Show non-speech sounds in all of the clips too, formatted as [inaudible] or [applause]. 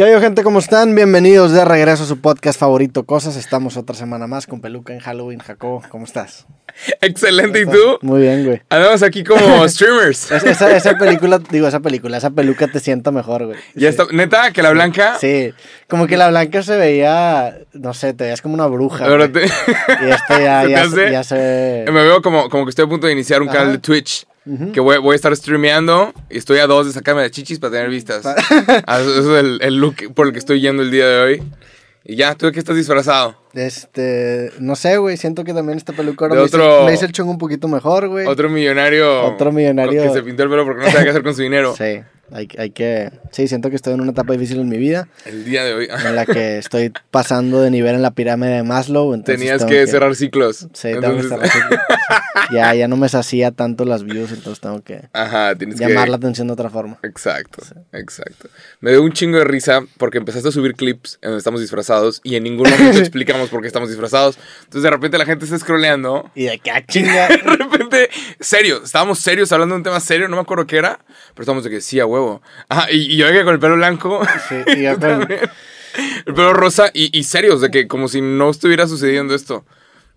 ¿Qué hay, gente? ¿Cómo están? Bienvenidos de regreso a su podcast favorito, Cosas. Estamos otra semana más con Peluca en Halloween. Jacobo, ¿cómo estás? Excelente, ¿y tú? Muy bien, güey. Andamos aquí como [laughs] streamers. Es- esa, esa película, digo, esa película, esa peluca te sienta mejor, güey. Ya está. Neta, que la blanca. Sí, como que la blanca se veía, no sé, te veías como una bruja. Güey. te- Y esta ya, [laughs] ¿Se te ya, se- ya se ve. Me veo como, como que estoy a punto de iniciar un Ajá. canal de Twitch. Que voy, voy a estar streameando y estoy a dos de sacarme de chichis para tener vistas. Ah, Eso es el, el look por el que estoy yendo el día de hoy. Y ya, ¿tú de qué estás disfrazado? Este, no sé, güey, siento que también esta peluca ahora me, hizo- otro- me hizo el chongo un poquito mejor, güey. Otro millonario. Otro millonario. Que se pintó el pelo porque no sabe qué hacer con su dinero. Sí, hay, hay que, sí, siento que estoy en una etapa difícil en mi vida. El día de hoy. en la que estoy pasando de nivel en la pirámide de Maslow. entonces Tenías tengo que, cerrar ciclos. Sí, tengo que Entonces- cerrar ciclos. Ya, ya no me sacía tanto las views, entonces tengo que Ajá, tienes llamar que. la atención de otra forma. Exacto, exacto. Me dio un chingo de risa porque empezaste a subir clips en donde estamos disfrazados y en ningún momento [laughs] explicamos por qué estamos disfrazados. Entonces de repente la gente está scrolleando. Y de que, ah, chinga. [laughs] De repente, serio, estábamos serios hablando de un tema serio, no me acuerdo qué era, pero estábamos de que sí, a huevo. Ajá, y, y yo que con el pelo blanco, Sí, y yo [laughs] con- el pelo rosa y, y serios, de que como si no estuviera sucediendo esto,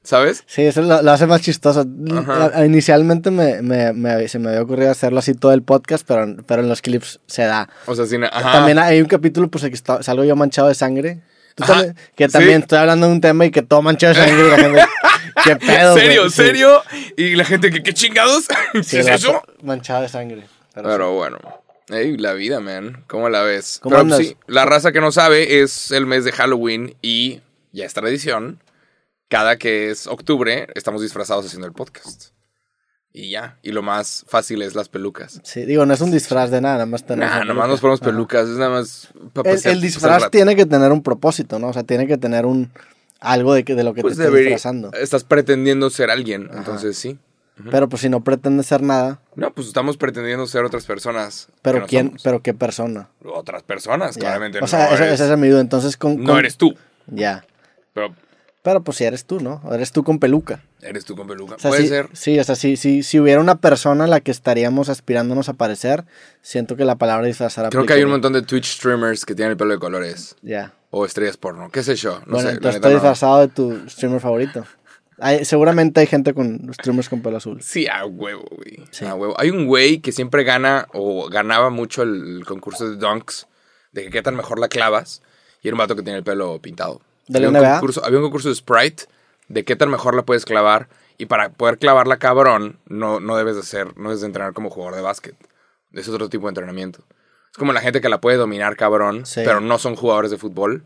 ¿sabes? Sí, eso lo, lo hace más chistoso. Ajá. Inicialmente me, me- me- se me había ocurrido hacerlo así todo el podcast, pero, pero en los clips se da. O sea, sin... Ajá. También hay un capítulo pues, que está- salgo yo manchado de sangre. Tú también- que sí. también estoy hablando de un tema y que todo manchado de sangre. y la gente, [laughs] ¿Qué pedo? serio, güey? Sí. serio. Y la gente que, ¿qué chingados? ¿Qué Sí, es eso? Manchado de sangre. Pero Pero sí. bueno. Ey, la vida, man. ¿Cómo la ves? ¿Cómo Pero andas? sí, la raza que no sabe es el mes de Halloween y ya es tradición. Cada que es octubre estamos disfrazados haciendo el podcast. Y ya. Y lo más fácil es las pelucas. Sí, digo, no es un disfraz de nada, nada más tener. Nah, nomás nos ponemos Ajá. pelucas. Es nada más. El, pasear- el disfraz tiene que tener un propósito, ¿no? O sea, tiene que tener un algo de, que, de lo que Pues te estás disfrazando. Estás pretendiendo ser alguien. Entonces sí. Pero pues si no pretende ser nada, No, pues estamos pretendiendo ser otras personas. pero quién, pero qué persona. Otras personas, Ya. claramente. O sea, esa, es mi duda. Entonces, con, no eres tú. Ya. Pero Pero pues si eres tú, ¿no? Eres tú con peluca. eres tú con peluca. O sea, Puede sí, ser. Sí, o sea, sí, sí, si hubiera una persona a la que estaríamos aspirándonos a parecer, siento que la palabra disfrazar Creo que hay un montón de Twitch streamers que tienen el pelo de colores. Ya. O estrellas porno. ¿Qué sé yo? No bueno, sé. entonces estoy no. disfrazado de tu streamer favorito. Hay- seguramente hay gente con streamers con pelo azul. Sí, a huevo, güey. Sí. A huevo. Hay un güey que siempre gana o ganaba mucho el concurso de dunks. De que qué tan mejor la clavas. Y era un vato que tiene el pelo pintado. ¿De la había, NBA? un concurso, había un concurso de Sprite de qué tan mejor la puedes clavar. Y para poder clavarla cabrón, no, no debes de ser, no debes de entrenar como jugador de básquet. Es otro tipo de entrenamiento. Es como la gente que la puede dominar cabrón, Sí. pero no son jugadores de fútbol,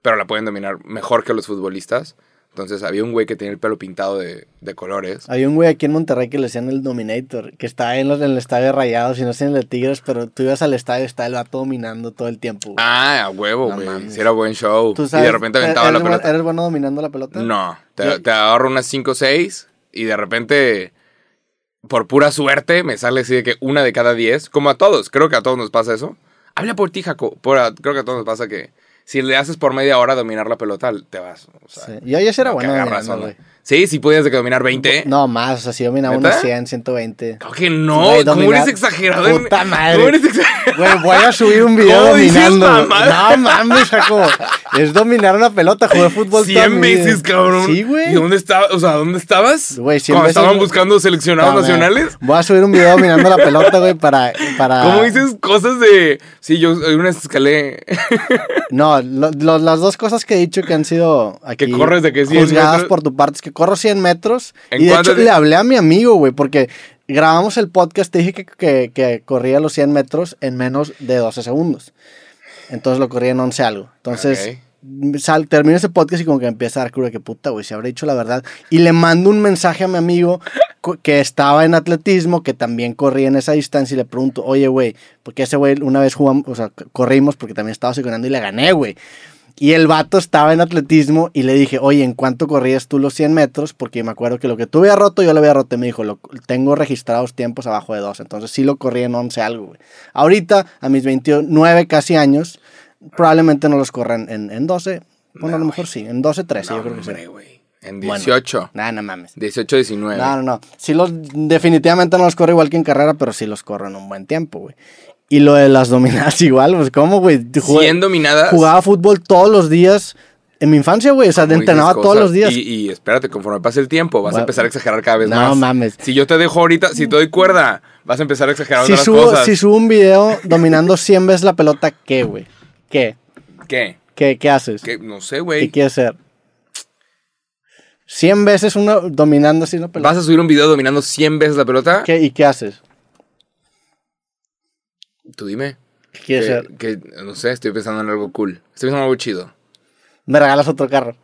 pero la pueden dominar mejor que los futbolistas. Entonces había un güey que tenía el pelo pintado de, de colores. Había un güey aquí en Monterrey que le decían el Dominator, que estaba en, los, en el estadio de Rayados y no sé en el de Tigres, pero tú ibas al estadio y estaba el vato dominando todo el tiempo. güey. Ah, a huevo, No güey. mames. si era buen show. ¿Tú y sabes, de repente aventaba ¿eres la pelota. ¿Eres bueno dominando la pelota? No, te, te ahorro unas 5 o 6 y de repente, por pura suerte, me sale así de que una de cada 10. Como a todos, creo que a todos nos pasa eso. Habla por ti, Jaco. Por a- creo que a todos nos pasa que si le haces por media hora dominar la pelota, te vas. O sea, Sí. Ya sí era no, bueno dominando. Sí, sí podías dominar 20. No, más, o sea, si dominaba ¿Neta? unos 100, 120. Creo que no. Güey, ¿Cómo dominar- eres exagerado? Puta madre. ¿Cómo eres exagerado? Güey, voy a subir un video ¿Cómo dices dominando. No mames, Jaco. Es dominar una pelota, jugué fútbol toda 100 mi vida. veces, cabrón. Sí, güey. ¿Y dónde estabas? O sea, ¿dónde estabas? Güey, 100 Cuando veces, estaban buscando seleccionados No, nacionales. Voy a subir un video dominando la pelota, güey, para, para... ¿Cómo dices cosas de.? Sí, yo una vez escalé. No, lo- lo- las dos cosas que he dicho que han sido aquí Que corres de que 100 juzgadas por tu parte es que corro 100 metros ¿En y de hecho le hablé a mi amigo, güey, porque grabamos el podcast, te dije que, que, que corría los 100 metros en menos de 12 segundos. Entonces lo corría en 11 algo. Entonces sal, termino ese podcast y como que empieza a dar cura que puta, güey, si habré dicho la verdad. Y le mando un mensaje a mi amigo que estaba en atletismo, que también corría en esa distancia y le pregunto, oye, güey, porque ese güey una vez jugamos, o sea, corrimos porque también estaba ganando y le gané, güey. Y el vato estaba en atletismo y le dije, oye, ¿en cuánto corrías tú los 100 metros? Porque me acuerdo que lo que tú había roto, yo lo había roto. Y me dijo, lo, tengo registrados tiempos abajo de 12. Entonces sí lo corrí en 11 algo, güey. Ahorita, a mis 29 casi años, probablemente no los corran en, en 12. Bueno, a lo mejor sí, en 12, 13, No, yo creo que hombre, sí. güey. En Bueno. 18. Nah, no mames. 18, 19. No, no, no. Sí los, definitivamente no los corro igual que en carrera, pero sí los corro en un buen tiempo, güey. Y lo de las dominadas [laughs] igual, pues ¿cómo, güey? 100 dominadas. Jugaba fútbol todos los días en mi infancia, güey. O sea, como entrenaba todos los días. Y, y espérate, conforme pase el tiempo, vas a empezar a exagerar cada vez no más. mames. Si yo te dejo ahorita, si te doy cuerda, vas a empezar a exagerar si, otras subo, cosas. si subo un video dominando 100 veces la pelota, ¿qué, güey? ¿Qué? ¿Qué? ¿Qué, qué haces? ¿Qué? No sé, ¿Qué güey. quieres hacer? 100 veces uno dominando así una pelota. ¿Vas a subir un video dominando 100 veces la pelota? ¿Qué, ¿Y qué haces? Tú dime. ¿Qué quieres Que, hacer? que, no sé, estoy pensando en algo cool. Estoy pensando en algo chido. Me regalas otro carro.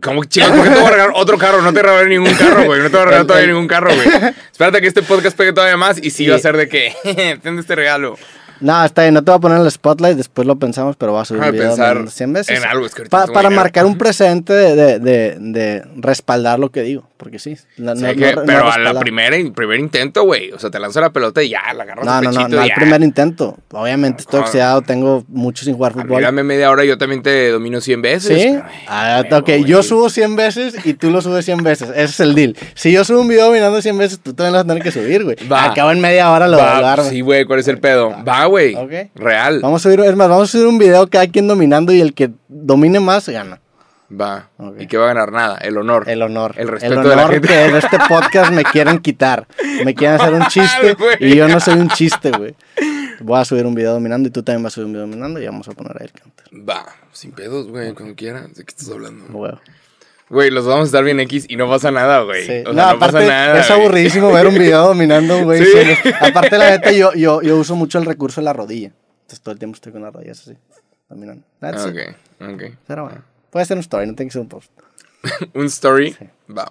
¿Cómo chicos? ¿Por qué te voy a regalar otro carro? No te regalé ningún carro, güey. No te voy a regalar [laughs] todavía ningún carro, güey. Espérate a que este podcast pegue todavía más y sí, Sí. va a ser de que. [laughs] Ten este regalo. No, está bien, no te voy a poner el spotlight, después lo pensamos, pero vas a subir video pensar dominando 100 veces. en algo, es que Pa- para marcar un precedente de, de, de, de respaldar lo que digo, porque sí. no- Sí, no- que- no- no pero a la primera, primer intento, güey. O sea, te lanzo la pelota y ya, la agarras No, no, no, pechito no, al primer intento. Obviamente estoy oxidado, tengo mucho sin jugar fútbol. Dame media hora y yo también te domino 100 veces. ¿Sí? Ay, Ah, ok, yo subo 100 veces y tú lo subes 100 veces. Ese es el deal. Si yo subo un video dominando 100 veces, tú también lo vas a tener que subir, güey. Va. Al cabo en media hora lo, Va, sí, güey, ¿cuál es el pedo? Va, güey. Real. Vamos a subir, es más, vamos a subir un video cada quien dominando y el que domine más gana. Va. ¿Y qué va a ganar? Nada. El honor. El honor. El respeto el de la honor gente. que en este podcast me quieren quitar. Me quieren hacer un [laughs] chiste y yo no soy un chiste, güey. Voy a subir un video dominando y tú también vas a subir un video dominando y vamos a poner ahí el counter. Va. Sin pedos, güey, cuando quieras. ¿De qué estás hablando? Güey, los vamos a estar bien X y no pasa nada, güey. Sí. O sea, no, no, aparte pasa nada. es güey. aburridísimo ver un video dominando, güey. Sí. Aparte, la neta, yo, yo, yo uso mucho el recurso de la rodilla. Entonces todo el tiempo estoy con las rodillas así, dominando. That's it. Ok, ok. Pero bueno, puede ser un story, no tiene que ser un post. [laughs] Un story. Va.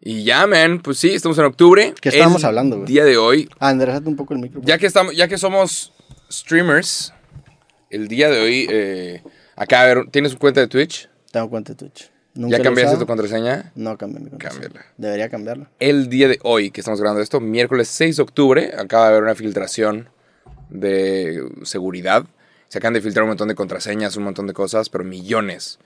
Y ya, man, pues sí, estamos en octubre. ¿Qué estábamos El hablando, güey? Día de hoy. Ah, enderezate un poco el micro. Ya que estamos, ya que somos streamers, el día de hoy, eh, acá a ver, ¿tienes cuenta de Twitch? Tengo cuenta de Twitch. Nunca ¿Ya cambiaste tu contraseña? No cambié mi contraseña. Cámbiala. Debería cambiarla. El día de hoy, que estamos grabando esto, miércoles 6 de octubre, acaba de haber una filtración de seguridad. Se acaban de filtrar un montón de contraseñas, un montón de cosas, pero millones.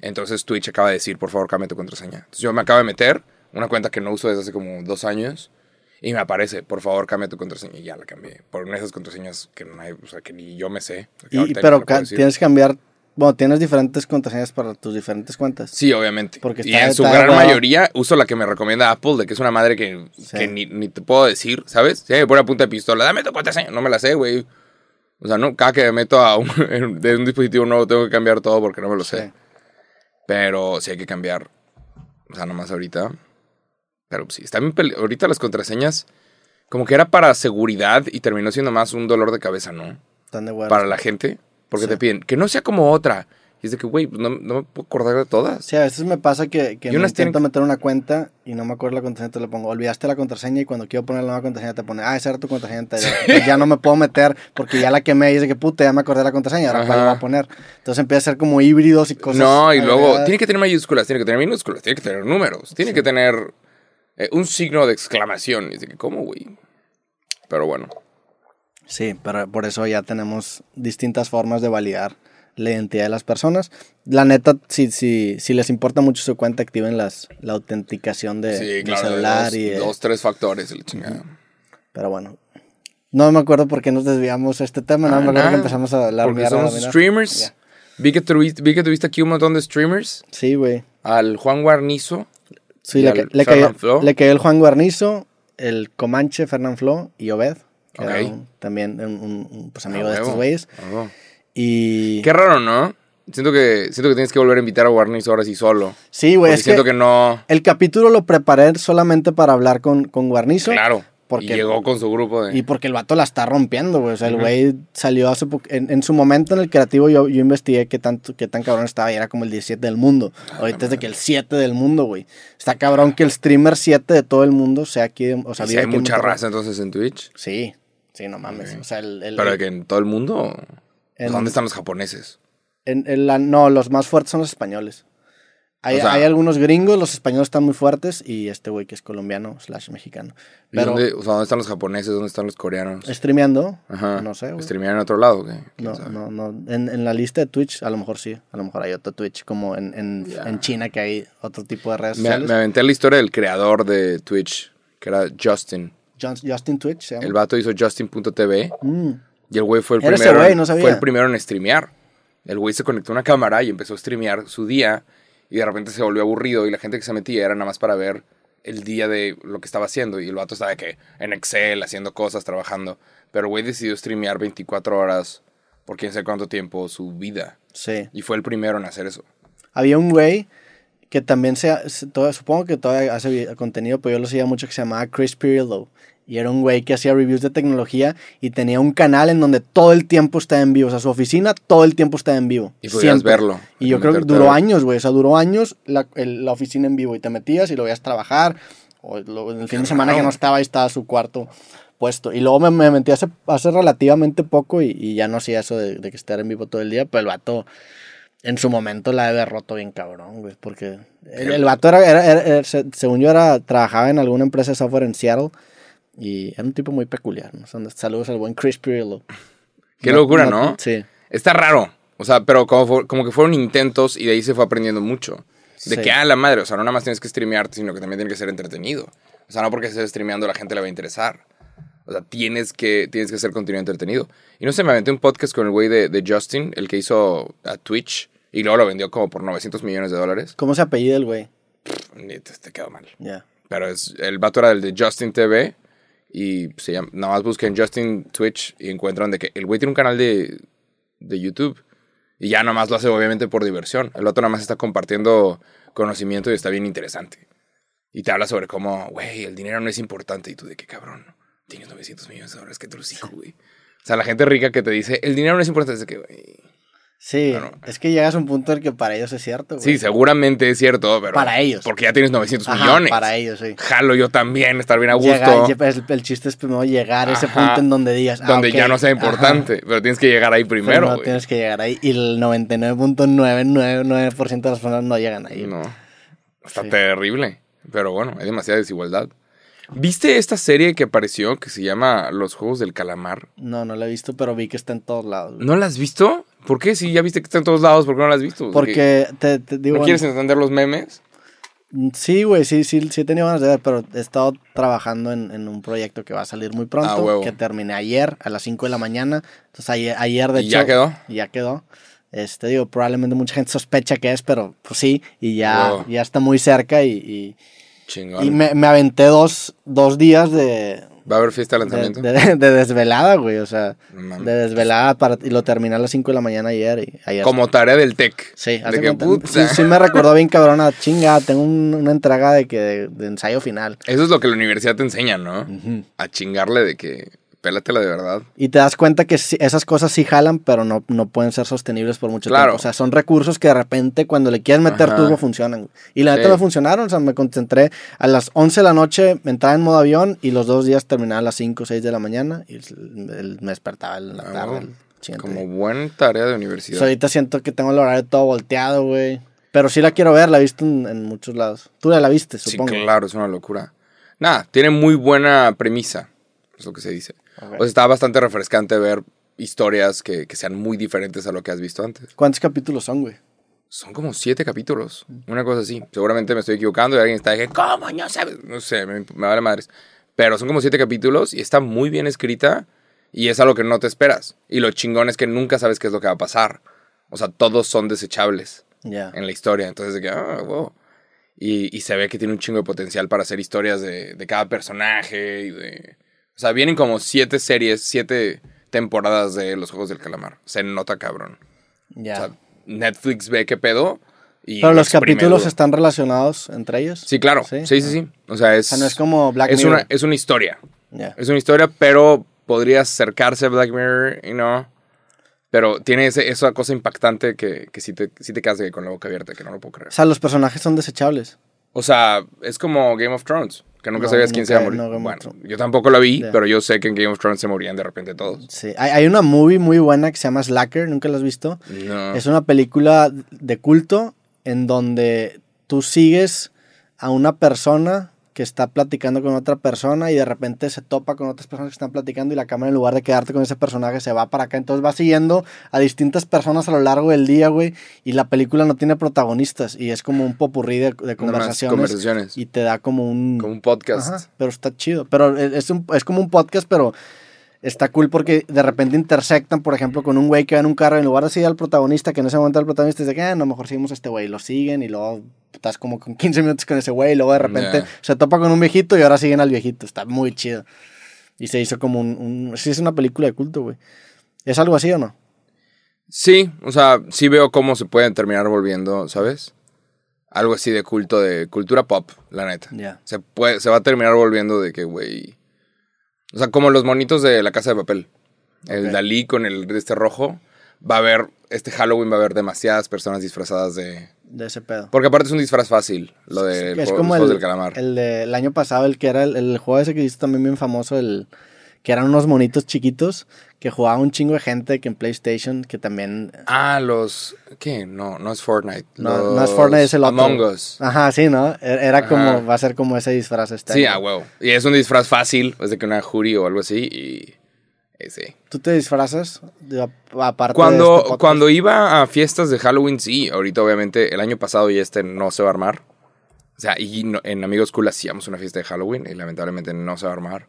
Entonces Twitch acaba de decir, por favor, cambia tu contraseña. Entonces yo me acabo de meter una cuenta que no uso desde hace como dos años y me aparece, por favor, cambia tu contraseña. Y ya la cambié. Por una de esas contraseñas que, no hay- o sea, que ni yo me sé. Y, pero no tienes que cambiar. Bueno, tienes diferentes contraseñas para tus diferentes cuentas. Sí, obviamente. Porque y en su gran mayoría uso la que me recomienda Apple, de que es una madre que, Sí. que ni, ni te puedo decir, ¿sabes? Si me pone a punta de pistola, dame tu contraseña. No me la sé, güey. O sea, no, cada que me meto a un, [laughs] de un dispositivo nuevo tengo que cambiar todo porque no me lo sé. Sí. Pero sí hay que cambiar. O sea, nomás ahorita. Pero sí, está bien Ahorita las contraseñas, como que era para seguridad y terminó siendo más un dolor de cabeza, ¿no? Están de. Para la gente. Porque Sí. te piden que no sea como otra. Y es de que, güey, pues no, no me puedo acordar de todas. Sí, a veces me pasa que, que Y me unas intento tienen- meter una cuenta y no me acuerdo la contraseña, te le pongo, olvidaste la contraseña y cuando quiero poner la nueva contraseña te pone, ah, esa era tu contraseña. Entonces ya no me puedo meter porque ya la quemé y dice que puta, ya me acordé la contraseña, ahora cuál Ajá. la voy a poner. Entonces empieza a ser como híbridos y cosas. No, y luego agregadas. tiene que tener mayúsculas, tiene que tener minúsculas, tiene que tener números, tiene que tener eh, un signo de exclamación. Y es de que, ¿cómo, güey? Pero bueno. Sí, pero por eso ya tenemos distintas formas de validar la identidad de las personas. La neta, si, si, si les importa mucho su cuenta, activen las, la autenticación de, Sí, claro, de celular. dos, y, dos, tres factores, chingada. Pero bueno, no me acuerdo por qué nos desviamos de este tema, no Ah, me acuerdo nada, que empezamos a hablar Porque somos streamers. Ya. Vi, que tuviste, vi que tuviste aquí un montón de streamers. Sí, güey. Al Juan Guarnizo. Sí, le, al ca- le cayó, le cayó el Juan Guarnizo, el Comanche, Fernán Flo y Obed, que era un- también un, pues, amigo Ah, de estos güeyes. Ah. Y Qué raro, ¿no? Siento que, siento que tienes que volver a invitar a Guarnizo ahora sí solo. sí, güey, es siento que, no... el capítulo lo preparé solamente para hablar con, con Guarnizo. Claro. porque- y llegó con su grupo de... Y porque el vato la está rompiendo, güey. O sea, el güey salió hace poco. En, en su momento en el creativo, yo, yo investigué qué, tanto, qué tan cabrón estaba y era como el 17 del mundo. Ah, Ahorita es de que el 7 del mundo, güey. Está cabrón que el streamer 7 de todo el mundo sea aquí. O sea, ¿Y si hay mucha raza entonces en Twitch. Sí, sí, no mames. O sea, el. el- Pero que en todo el mundo... en- ¿Dónde están los japoneses? en- en la- no, los más fuertes son los españoles. Hay, O sea- hay algunos gringos, los españoles están muy fuertes y este güey que es colombiano slash mexicano. ¿Y Pero dónde, o sea, ¿dónde están los japoneses? ¿Dónde están los coreanos? streameando, Ajá. no sé, güey. ¿Streamean en otro lado? o ¿qué? ¿Quién No, sabe? no, no. En, en la lista de Twitch, a lo mejor sí. A lo mejor hay otro Twitch, como en, en, en China, que hay otro tipo de redes Me, sociales. me aventé la historia del creador de Twitch, que era Justin. Justin Twitch, se llama. El vato hizo Justin.tv. Mm. Y el güey fue el Era primero. güey, no sabía. Fue el primero en streamear. El güey se conectó a una cámara y empezó a streamear su día. Y de repente se volvió aburrido. Y la gente que se metía era nada más para ver el día de lo que estaba haciendo. Y el vato estaba que en Excel, haciendo cosas, trabajando. Pero el güey decidió streamear 24 horas por quién sabe cuánto tiempo su vida. Sí. Y fue el primero en hacer eso. Había un güey que también se, todo- supongo que todavía hace contenido, pero yo lo seguía mucho que se llamaba Chris Pirillo. Y era un güey que hacía reviews de tecnología y tenía un canal en donde todo el tiempo estaba en vivo. O sea, su oficina todo el tiempo estaba en vivo. Y podías Siempre. verlo. Y yo creo que duró años, güey. O sea, duró años la, el- la oficina en vivo. Y te metías y lo veías trabajar. O lo- el fin de semana que no estaba, ahí estaba su cuarto puesto. Y luego me, me metí hace, hace relativamente poco y, y ya no hacía eso de, de que estar en vivo todo el día. Pero el vato en su momento la debe haber roto bien cabrón, güey. Porque el, el vato era, era- era- era- se- según yo, era, trabajaba en alguna empresa de software en Seattle. Y era un tipo muy peculiar. Saludos al buen Chris Pirillo. Qué locura, ¿no? Sí. Está raro. O sea, pero como, fu- como que fueron intentos y de ahí se fue aprendiendo mucho. De Sí. que, ah, la madre, o sea, no nada más tienes que streamearte, sino que también tiene que ser entretenido. O sea, no porque estés streameando la gente le va a interesar. O sea, tienes que, tienes que hacer contenido entretenido. Y no sé, me aventé un podcast con el güey de, de Justin, el que hizo a Twitch, y luego lo vendió como por 900 millones de dólares. ¿Cómo se apellida el güey? Ni te, te quedó mal. Ya. Pero es, el vato era el de Justin TV. Y se llama, nada más busquen Justin Twitch y encuentran de que el güey tiene un canal de, de YouTube. Y ya nada más lo hace obviamente por diversión. El vato nada más está compartiendo conocimiento y está bien interesante. Y te habla sobre cómo, güey, el dinero no es importante. Y tú de qué cabrón, tienes 900 millones de dólares, que te los güey. O sea, la gente rica que te dice, el dinero no es importante, es que, güey. Sí, es que llegas a un punto en el que para ellos es cierto. güey. Sí, seguramente es cierto, pero. Para ellos. Porque ya tienes 900 Ajá, millones. Para ellos, sí. Jalo yo también, estar bien a gusto. Llega- el, el chiste es primero llegar a ese Ajá. punto en donde digas. ah, donde ya no sea ajá, importante, pero tienes que llegar ahí pero primero, no güey. tienes que llegar ahí. Y el 99.999% de las personas no llegan ahí. No. Está Sí. terrible. Pero bueno, hay demasiada desigualdad. ¿Viste esta serie que apareció que se llama Los Juegos del Calamar? No, no la he visto, pero vi que está en todos lados. güey. ¿No la has visto? ¿Por qué? Si ya viste que está en todos lados, ¿por qué no la has visto? Porque te, te digo. ¿No quieres entender los memes? bueno, Sí, güey, sí, sí, sí he tenido ganas de ver, pero he estado trabajando en, en un proyecto que va a salir muy pronto. Ah. Que terminé ayer a las 5 de la mañana. Entonces ayer, ayer de ¿Y hecho. ya quedó? Ya quedó. Este, digo, probablemente mucha gente sospecha que es, pero pues sí, y ya, ya está muy cerca y, y, Chingón. y me, me aventé dos, dos días de, ¿Va a haber fiesta de lanzamiento? de- de desvelada, güey, o sea, de desvelada para, y lo terminé a las 5 de la mañana ayer. Y ayer Como tarea del TEC. Sí, De que, puta. sí, sí me recordó bien [laughs] cabrona, chinga, tengo un- una entrega de que de, ensayo final. Eso es lo que la universidad te enseña, ¿no? A chingarle de que pélatela de verdad. Y te das cuenta que esas cosas sí jalan, pero no, no pueden ser sostenibles por mucho Claro. tiempo. O sea, son recursos que de repente cuando le quieres meter Ajá. turbo funcionan. Y la neta me funcionaron, o sea, me concentré a las 11 de la noche, me entraba en modo avión y los dos días terminaba a las 5 o 6 de la mañana y me despertaba en la Ah, tarde. bueno. Como buena tarea de universidad. So, ahorita siento que tengo el horario todo volteado, güey. Pero sí la quiero ver, la he visto en, en muchos lados. Tú ya la viste, supongo. Sí, claro, es una locura. Nada, tiene muy buena premisa, es lo que se dice. Ok. O sea, está bastante refrescante ver historias que, que sean muy diferentes a lo que has visto antes. ¿Cuántos capítulos son, güey? Son como siete capítulos, una cosa así. Seguramente me estoy equivocando y alguien está que, ¿cómo? No sabes. No sé, me, me vale madres. Pero son como siete capítulos y está muy bien escrita y es algo que no te esperas. Y lo chingón es que nunca sabes qué es lo que va a pasar. O sea, todos son desechables Ya. en la historia. Entonces, de que, ah, wow. Y, y se ve que tiene un chingo de potencial para hacer historias de, de cada personaje y de... O sea, vienen como siete series, siete temporadas de Los Juegos del Calamar. Se nota cabrón. Ya. O sea, Netflix ve qué pedo y Pero los capítulos duro. están relacionados entre ellos. Sí, claro. Sí, sí, sí. O sea, es... O sea, no es como Black es Mirror. una, es una historia. Es una historia, pero podría acercarse a Black Mirror y no... Pero tiene ese, esa cosa impactante que, que sí, te, sí te quedas con la boca abierta, que no lo puedo creer. O sea, los personajes son desechables. O sea, es como Game of Thrones, que nunca No, sabías quién se iba a morir. bueno, yo tampoco la vi, pero yo sé que en Game of Thrones se morían de repente todos. Sí. Hay, hay una movie muy buena que se llama Slacker, ¿nunca la has visto? No. Es una película de culto en donde tú sigues a una persona que está platicando con otra persona y de repente se topa con otras personas que están platicando y la cámara en lugar de quedarte con ese personaje se va para acá. Entonces va siguiendo a distintas personas a lo largo del día, güey, y la película no tiene protagonistas y es como un popurrí de, de conversaciones, conversaciones. y te da como un... Como un podcast. Ajá, pero está chido. Pero es, un- es como un podcast, pero está cool porque de repente intersectan, por ejemplo, con un güey que va en un carro, en lugar de seguir al protagonista, que en ese momento el protagonista dice que "Ah, no, mejor seguimos a este güey, lo siguen y luego estás como con 15 minutos con ese güey y luego de repente se topa con un viejito y ahora siguen al viejito, está muy chido. Y se hizo como un... un sí, es una película de culto, güey. ¿Es algo así o no? Sí, o sea, sí veo cómo se pueden terminar volviendo, ¿sabes? Algo así de culto, de cultura pop, la neta. Ya. Se, puede, se va a terminar volviendo de que, güey. O sea, como los monitos de la casa de papel. El. Dalí con el de este rojo. Va a haber, este Halloween va a haber demasiadas personas disfrazadas de. De ese pedo. Porque aparte es un disfraz fácil, lo del es juego- como los el, del calamar. el de- el año pasado, el que era el, el juego ese que hizo también bien famoso, el que eran unos monitos chiquitos que jugaba un chingo de gente que en PlayStation, que también... Ah, los. ¿Qué? No, no es Fortnite. No, no es Fortnite, es el otro. Among Us. Ajá, sí, ¿no? E- Era como, va a ser como ese disfraz este Sí, año. a huevo. Y es un disfraz fácil, es de que una jury o algo así. Y. y sí. ¿Tú te disfrazas? De- aparte de Cuando, este podcast? cuando iba a fiestas de Halloween, sí. Ahorita, obviamente, el año pasado y este no se va a armar. O sea, y no- en Amigos Cool hacíamos una fiesta de Halloween y lamentablemente no se va a armar.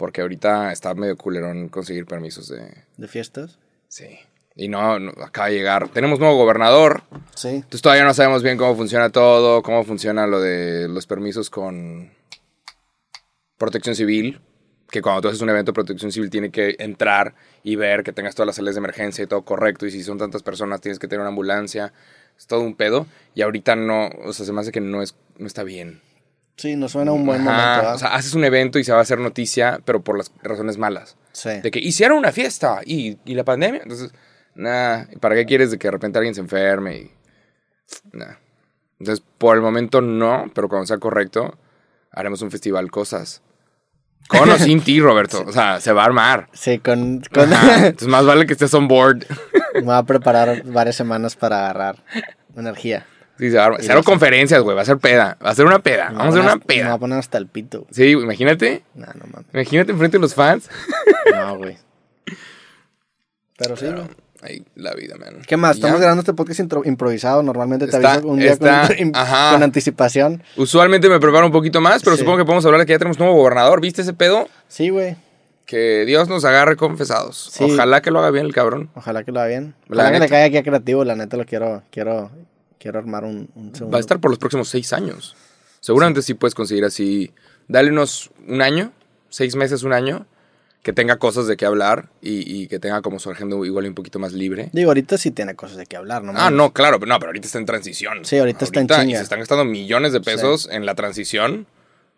Porque ahorita está medio culerón conseguir permisos de. ¿De fiestas? Sí. Y no, no, acaba de llegar. Tenemos nuevo gobernador. Sí. Entonces todavía no sabemos bien cómo funciona todo, cómo funciona lo de los permisos con protección civil. Que cuando tú haces un evento de protección civil tiene que entrar y ver que tengas todas las salidas de emergencia y todo correcto. Y si son tantas personas tienes que tener una ambulancia. Es todo un pedo. Y ahorita no, o sea, se me hace que no, es, no está bien. Sí, nos suena un buen Ajá, momento, ¿verdad? O sea, haces un evento y se va a hacer noticia, pero por las razones malas. sí. De que hicieron una fiesta y, y la pandemia. Entonces, nada, ¿para qué quieres de que de repente alguien se enferme? Y, nah. Entonces, por el momento no, pero cuando sea correcto, haremos un festival cosas. Con o sin ti, Roberto. [laughs] O sea, se va a armar. Sí, con... con. [laughs] Entonces, más vale que estés on board. me voy a preparar varias semanas para agarrar energía. Sí, se va a armar. Cero conferencias, güey. Va a ser peda. Va a ser una peda. Vamos a hacer una hasta- Me peda. a poner hasta el pito. güey. Sí, imagínate. Nah, no mames. Imagínate enfrente de los fans. [laughs] No, güey. Pero sí, güey. Ay, la vida, man. ¿Qué más? Ya. Estamos grabando este podcast intro- improvisado. Normalmente te Está- aviso un día está- con, [laughs] in- ajá. con anticipación. Usualmente me preparo un poquito más, pero Sí. supongo que podemos hablar de que ya tenemos nuevo gobernador. ¿Viste ese pedo? Sí, güey. Que Dios nos agarre confesados. Sí. Ojalá que lo haga bien el cabrón. Ojalá que lo haga bien. La Ojalá que le neta. caiga aquí a creativo. La neta lo quiero, quiero, quiero armar un, un segundo. Va a estar por los próximos seis años. Seguramente sí, puedes conseguir así. Dale unos un año, seis meses, un año, que tenga cosas de qué hablar y, y que tenga como su agenda igual un poquito más libre. Digo, ahorita sí tiene cosas de qué hablar, ¿no? Ah, no, claro, pero no, pero ahorita está en transición. Sí, ahorita está en Y se están gastando millones de pesos en la transición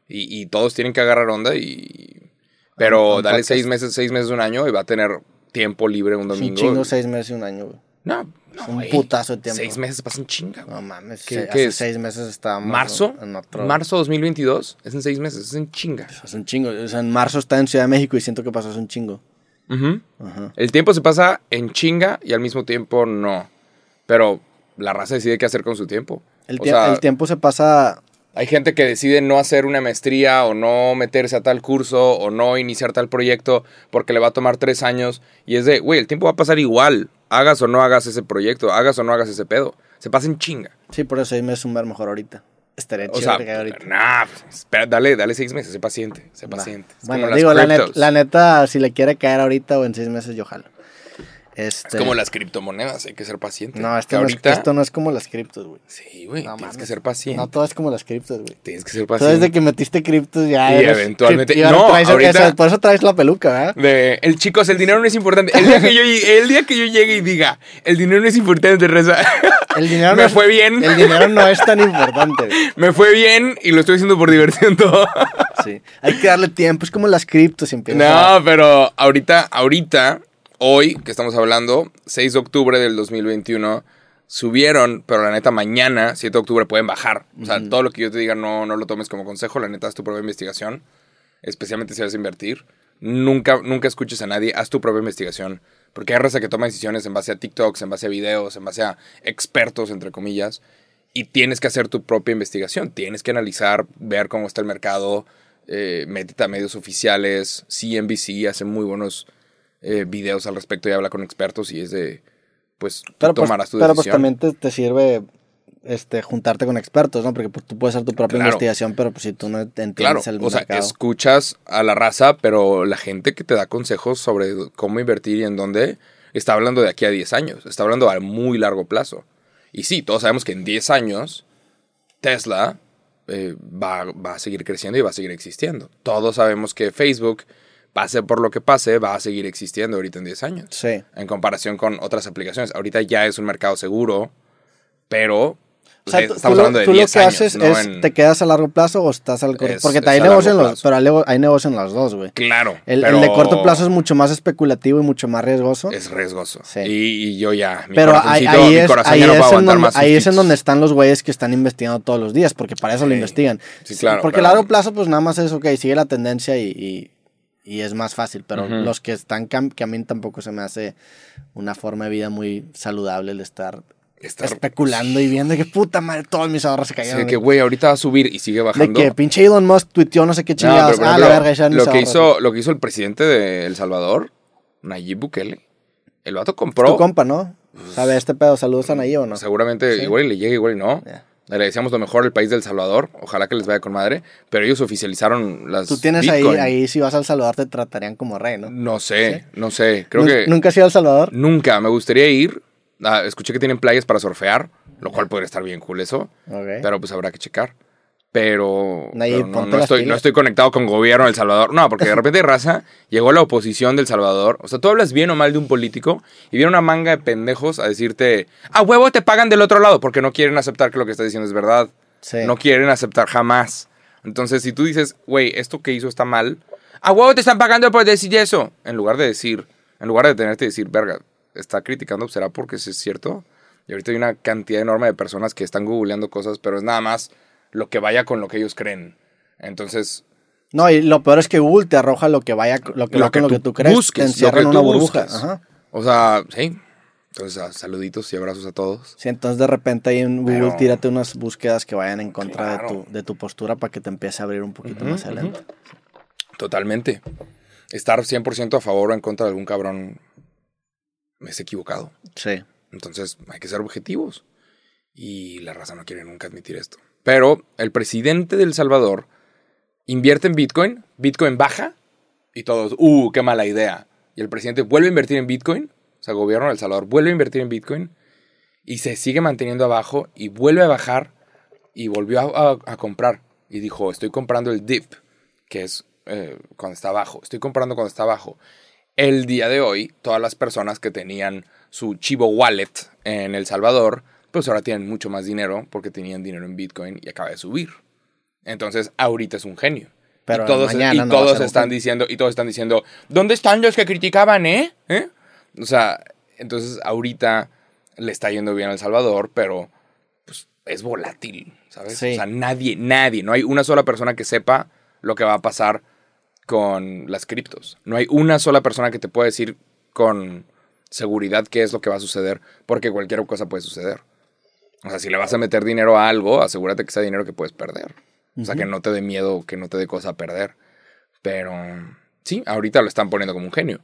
y, y todos tienen que agarrar onda y... Pero dale podcast. seis meses, seis meses, un año y va a tener tiempo libre un Es un domingo. chingo, seis meses y un año, güey. No, no, un putazo de tiempo. Seis meses pasan chinga. No mames. ¿Qué- se- qué hace es? seis meses estábamos ¿Marzo? en otro... Marzo 2022 es en seis meses, es en chinga. Es un chingo. O sea, en marzo está en Ciudad de México y siento que pasó hace un chingo. Ajá. El tiempo se pasa en chinga y al mismo tiempo no. Pero la raza decide qué hacer con su tiempo. El, O tie- sea, el tiempo se pasa... Hay gente que decide no hacer una maestría o no meterse a tal curso o no iniciar tal proyecto porque le va a tomar tres años. Y es de, güey, el tiempo va a pasar igual. Hagas o no hagas ese proyecto, hagas o no hagas ese pedo. Se pasa en chinga. Sí, por eso un ver mejor ahorita. Estaría O sea, ahorita. nah, pues, espera, dale, dale seis meses, sé paciente, sé paciente. Es Bueno, digo, la, net- la neta, si le quiere caer ahorita o en seis meses, yo jalo. Este, Es como las criptomonedas, hay que ser paciente. No, esto, no es, ahorita, esto no es como las criptos, güey. Sí, güey, No tienes que ser paciente. No todo es como las criptos, güey. Tienes que ser paciente. desde que metiste criptos ya Y eres eventualmente- cripto- no, traes- ahorita- eso, por eso traes la peluca, ¿verdad? De, el chicos, el dinero no es importante. El día que yo, el día que yo llegue y diga, el dinero no es importante, Reza. El dinero [laughs] Me no es- fue bien. El dinero no es tan importante, güey. [laughs] Me fue bien y lo estoy haciendo por diversión todo. Sí. Hay que darle tiempo, es como las criptos a- No, pero ahorita, ahorita, hoy que estamos hablando, 6 de octubre del 2021, subieron, pero la neta mañana, 7 de octubre, pueden bajar. O sea, todo lo que yo te diga no, no lo tomes como consejo, la neta haz tu propia investigación, especialmente si vas a invertir. Nunca, nunca escuches a nadie, haz tu propia investigación. Porque hay raza que toma decisiones en base a TikToks, en base a videos, en base a expertos, entre comillas. Y tienes que hacer tu propia investigación. Tienes que analizar, ver cómo está el mercado. Eh, métete a medios oficiales. CNBC hace muy buenos eh, videos al respecto y habla con expertos y es de, pues, tú Pero, pues, tomarás tu pero pues decisión. también te, te sirve este, juntarte con expertos, ¿no? Porque pues, tú puedes hacer tu propia Claro. investigación, pero pues si tú no entiendes Claro, el o sea, mercado. escuchas a la raza, pero la gente que te da consejos sobre cómo invertir y en dónde, está hablando de aquí a 10 años, está hablando a muy largo plazo. Y sí, todos sabemos que en 10 años Tesla eh, va, va a seguir creciendo y va a seguir existiendo. Todos sabemos que Facebook, pase por lo que pase, va a seguir existiendo ahorita en 10 años. Sí. En comparación con otras aplicaciones. Ahorita ya es un mercado seguro, pero O sea, estamos tú lo- hablando de tú lo 10 que años. haces no es, en- ¿te quedas a largo plazo o estás al corto? Es- Porque hay a negocio, en los, pero hay, nego- hay negocio en los dos, güey. Claro. El, pero el de corto plazo es mucho más especulativo y mucho más riesgoso. Es riesgoso. Sí. Y, y yo ya, mi pero ahí, ahí mi es, corazón ahí ya no es puede en aguantar donde, más ahí es en donde están los güeyes que están investigando todos los días, porque para eso lo Sí. investigan. Sí, claro, Porque pero- a largo plazo, pues nada más es, ok, sigue la tendencia y, y, y es más fácil. Pero Ujú. los que están, que a mí tampoco se me hace una forma de vida muy saludable el estar Estar- especulando y viendo que puta madre, todos mis ahorros se Sí, cayeron. de que, güey, ahorita va a subir y sigue de bajando. que pinche Elon Musk tuiteó no sé qué No, chingados. por ah, la verga, ya lo que hizo Lo que hizo el presidente de El Salvador, Nayib Bukele, el vato compró. Tu compa, ¿no? ¿Sabe este pedo? ¿Saludos a Nayib o no? Seguramente Sí. igual y le llega, igual y no. Ya. Le decíamos lo mejor al país del Salvador. Ojalá que les vaya con madre. Pero ellos oficializaron las. Tú tienes ahí, Bitcoin. ahí, si vas al Salvador te tratarían como rey, ¿no? No sé, no sé. Creo ¿Nun- que. ¿Nunca has ido a El Salvador? Nunca. Me gustaría ir. Ah, escuché que tienen playas para surfear, lo cual podría estar bien cool eso. Pero pues habrá que checar. Pero, no, estoy, no estoy conectado con gobierno de El Salvador. No, porque de repente raza llegó la oposición del Salvador. O sea, tú hablas bien o mal de un político y viene una manga de pendejos a decirte, a huevo te pagan del otro lado porque no quieren aceptar que lo que estás diciendo es verdad. Sí. No quieren aceptar jamás. Entonces, si tú dices, güey, esto que hizo está mal, a huevo te están pagando por decir eso. En lugar de decir, en lugar de tenerte decir, verga, está criticando, ¿será porque es cierto? Y ahorita hay una cantidad enorme de personas que están googleando cosas, pero es nada más lo que vaya con lo que ellos creen. Entonces, No, y lo peor es que Google te arroja lo que vaya, lo que Lo que con lo tú que tú crees. busques, te encierra lo en una burbuja. Ajá. o sea, sí. Entonces, ah, saluditos y abrazos a todos. Sí, entonces de repente ahí en Google Pero- tírate unas búsquedas que vayan en contra Claro. de, tu, de tu postura para que te empiece a abrir un poquito más el lente. Totalmente. Estar 100% a favor o en contra de algún cabrón es equivocado. Sí. Entonces hay que ser objetivos. Y la raza no quiere nunca admitir esto. Pero el presidente de El Salvador invierte en Bitcoin, Bitcoin baja y todos, uh, qué mala idea. Y el presidente vuelve a invertir en Bitcoin, o sea, el gobierno de El Salvador vuelve a invertir en Bitcoin y se sigue manteniendo abajo y vuelve a bajar y volvió a comprar. Y dijo, estoy comprando el dip, que es eh, cuando está abajo. Estoy comprando cuando está abajo. El día de hoy, todas las personas que tenían su Chivo Wallet en El Salvador, pues ahora tienen mucho más dinero porque tenían dinero en Bitcoin y acaba de subir. Entonces, ahorita es un genio. Pero y todos, mañana y no todos están diciendo, y todos están diciendo, ¿dónde están los que criticaban, eh? ¿Eh? O sea, entonces ahorita le está yendo bien a El Salvador, pero pues es volátil, ¿sabes? Sí. O sea, nadie, nadie, no hay una sola persona que sepa lo que va a pasar con las criptos. No hay una sola persona que te pueda decir con seguridad qué es lo que va a suceder, porque cualquier cosa puede suceder. O sea, si le vas a meter dinero a algo, asegúrate que sea dinero que puedes perder. O sea, que no te dé miedo, que no te dé cosa a perder. Pero sí, ahorita lo están poniendo como un genio.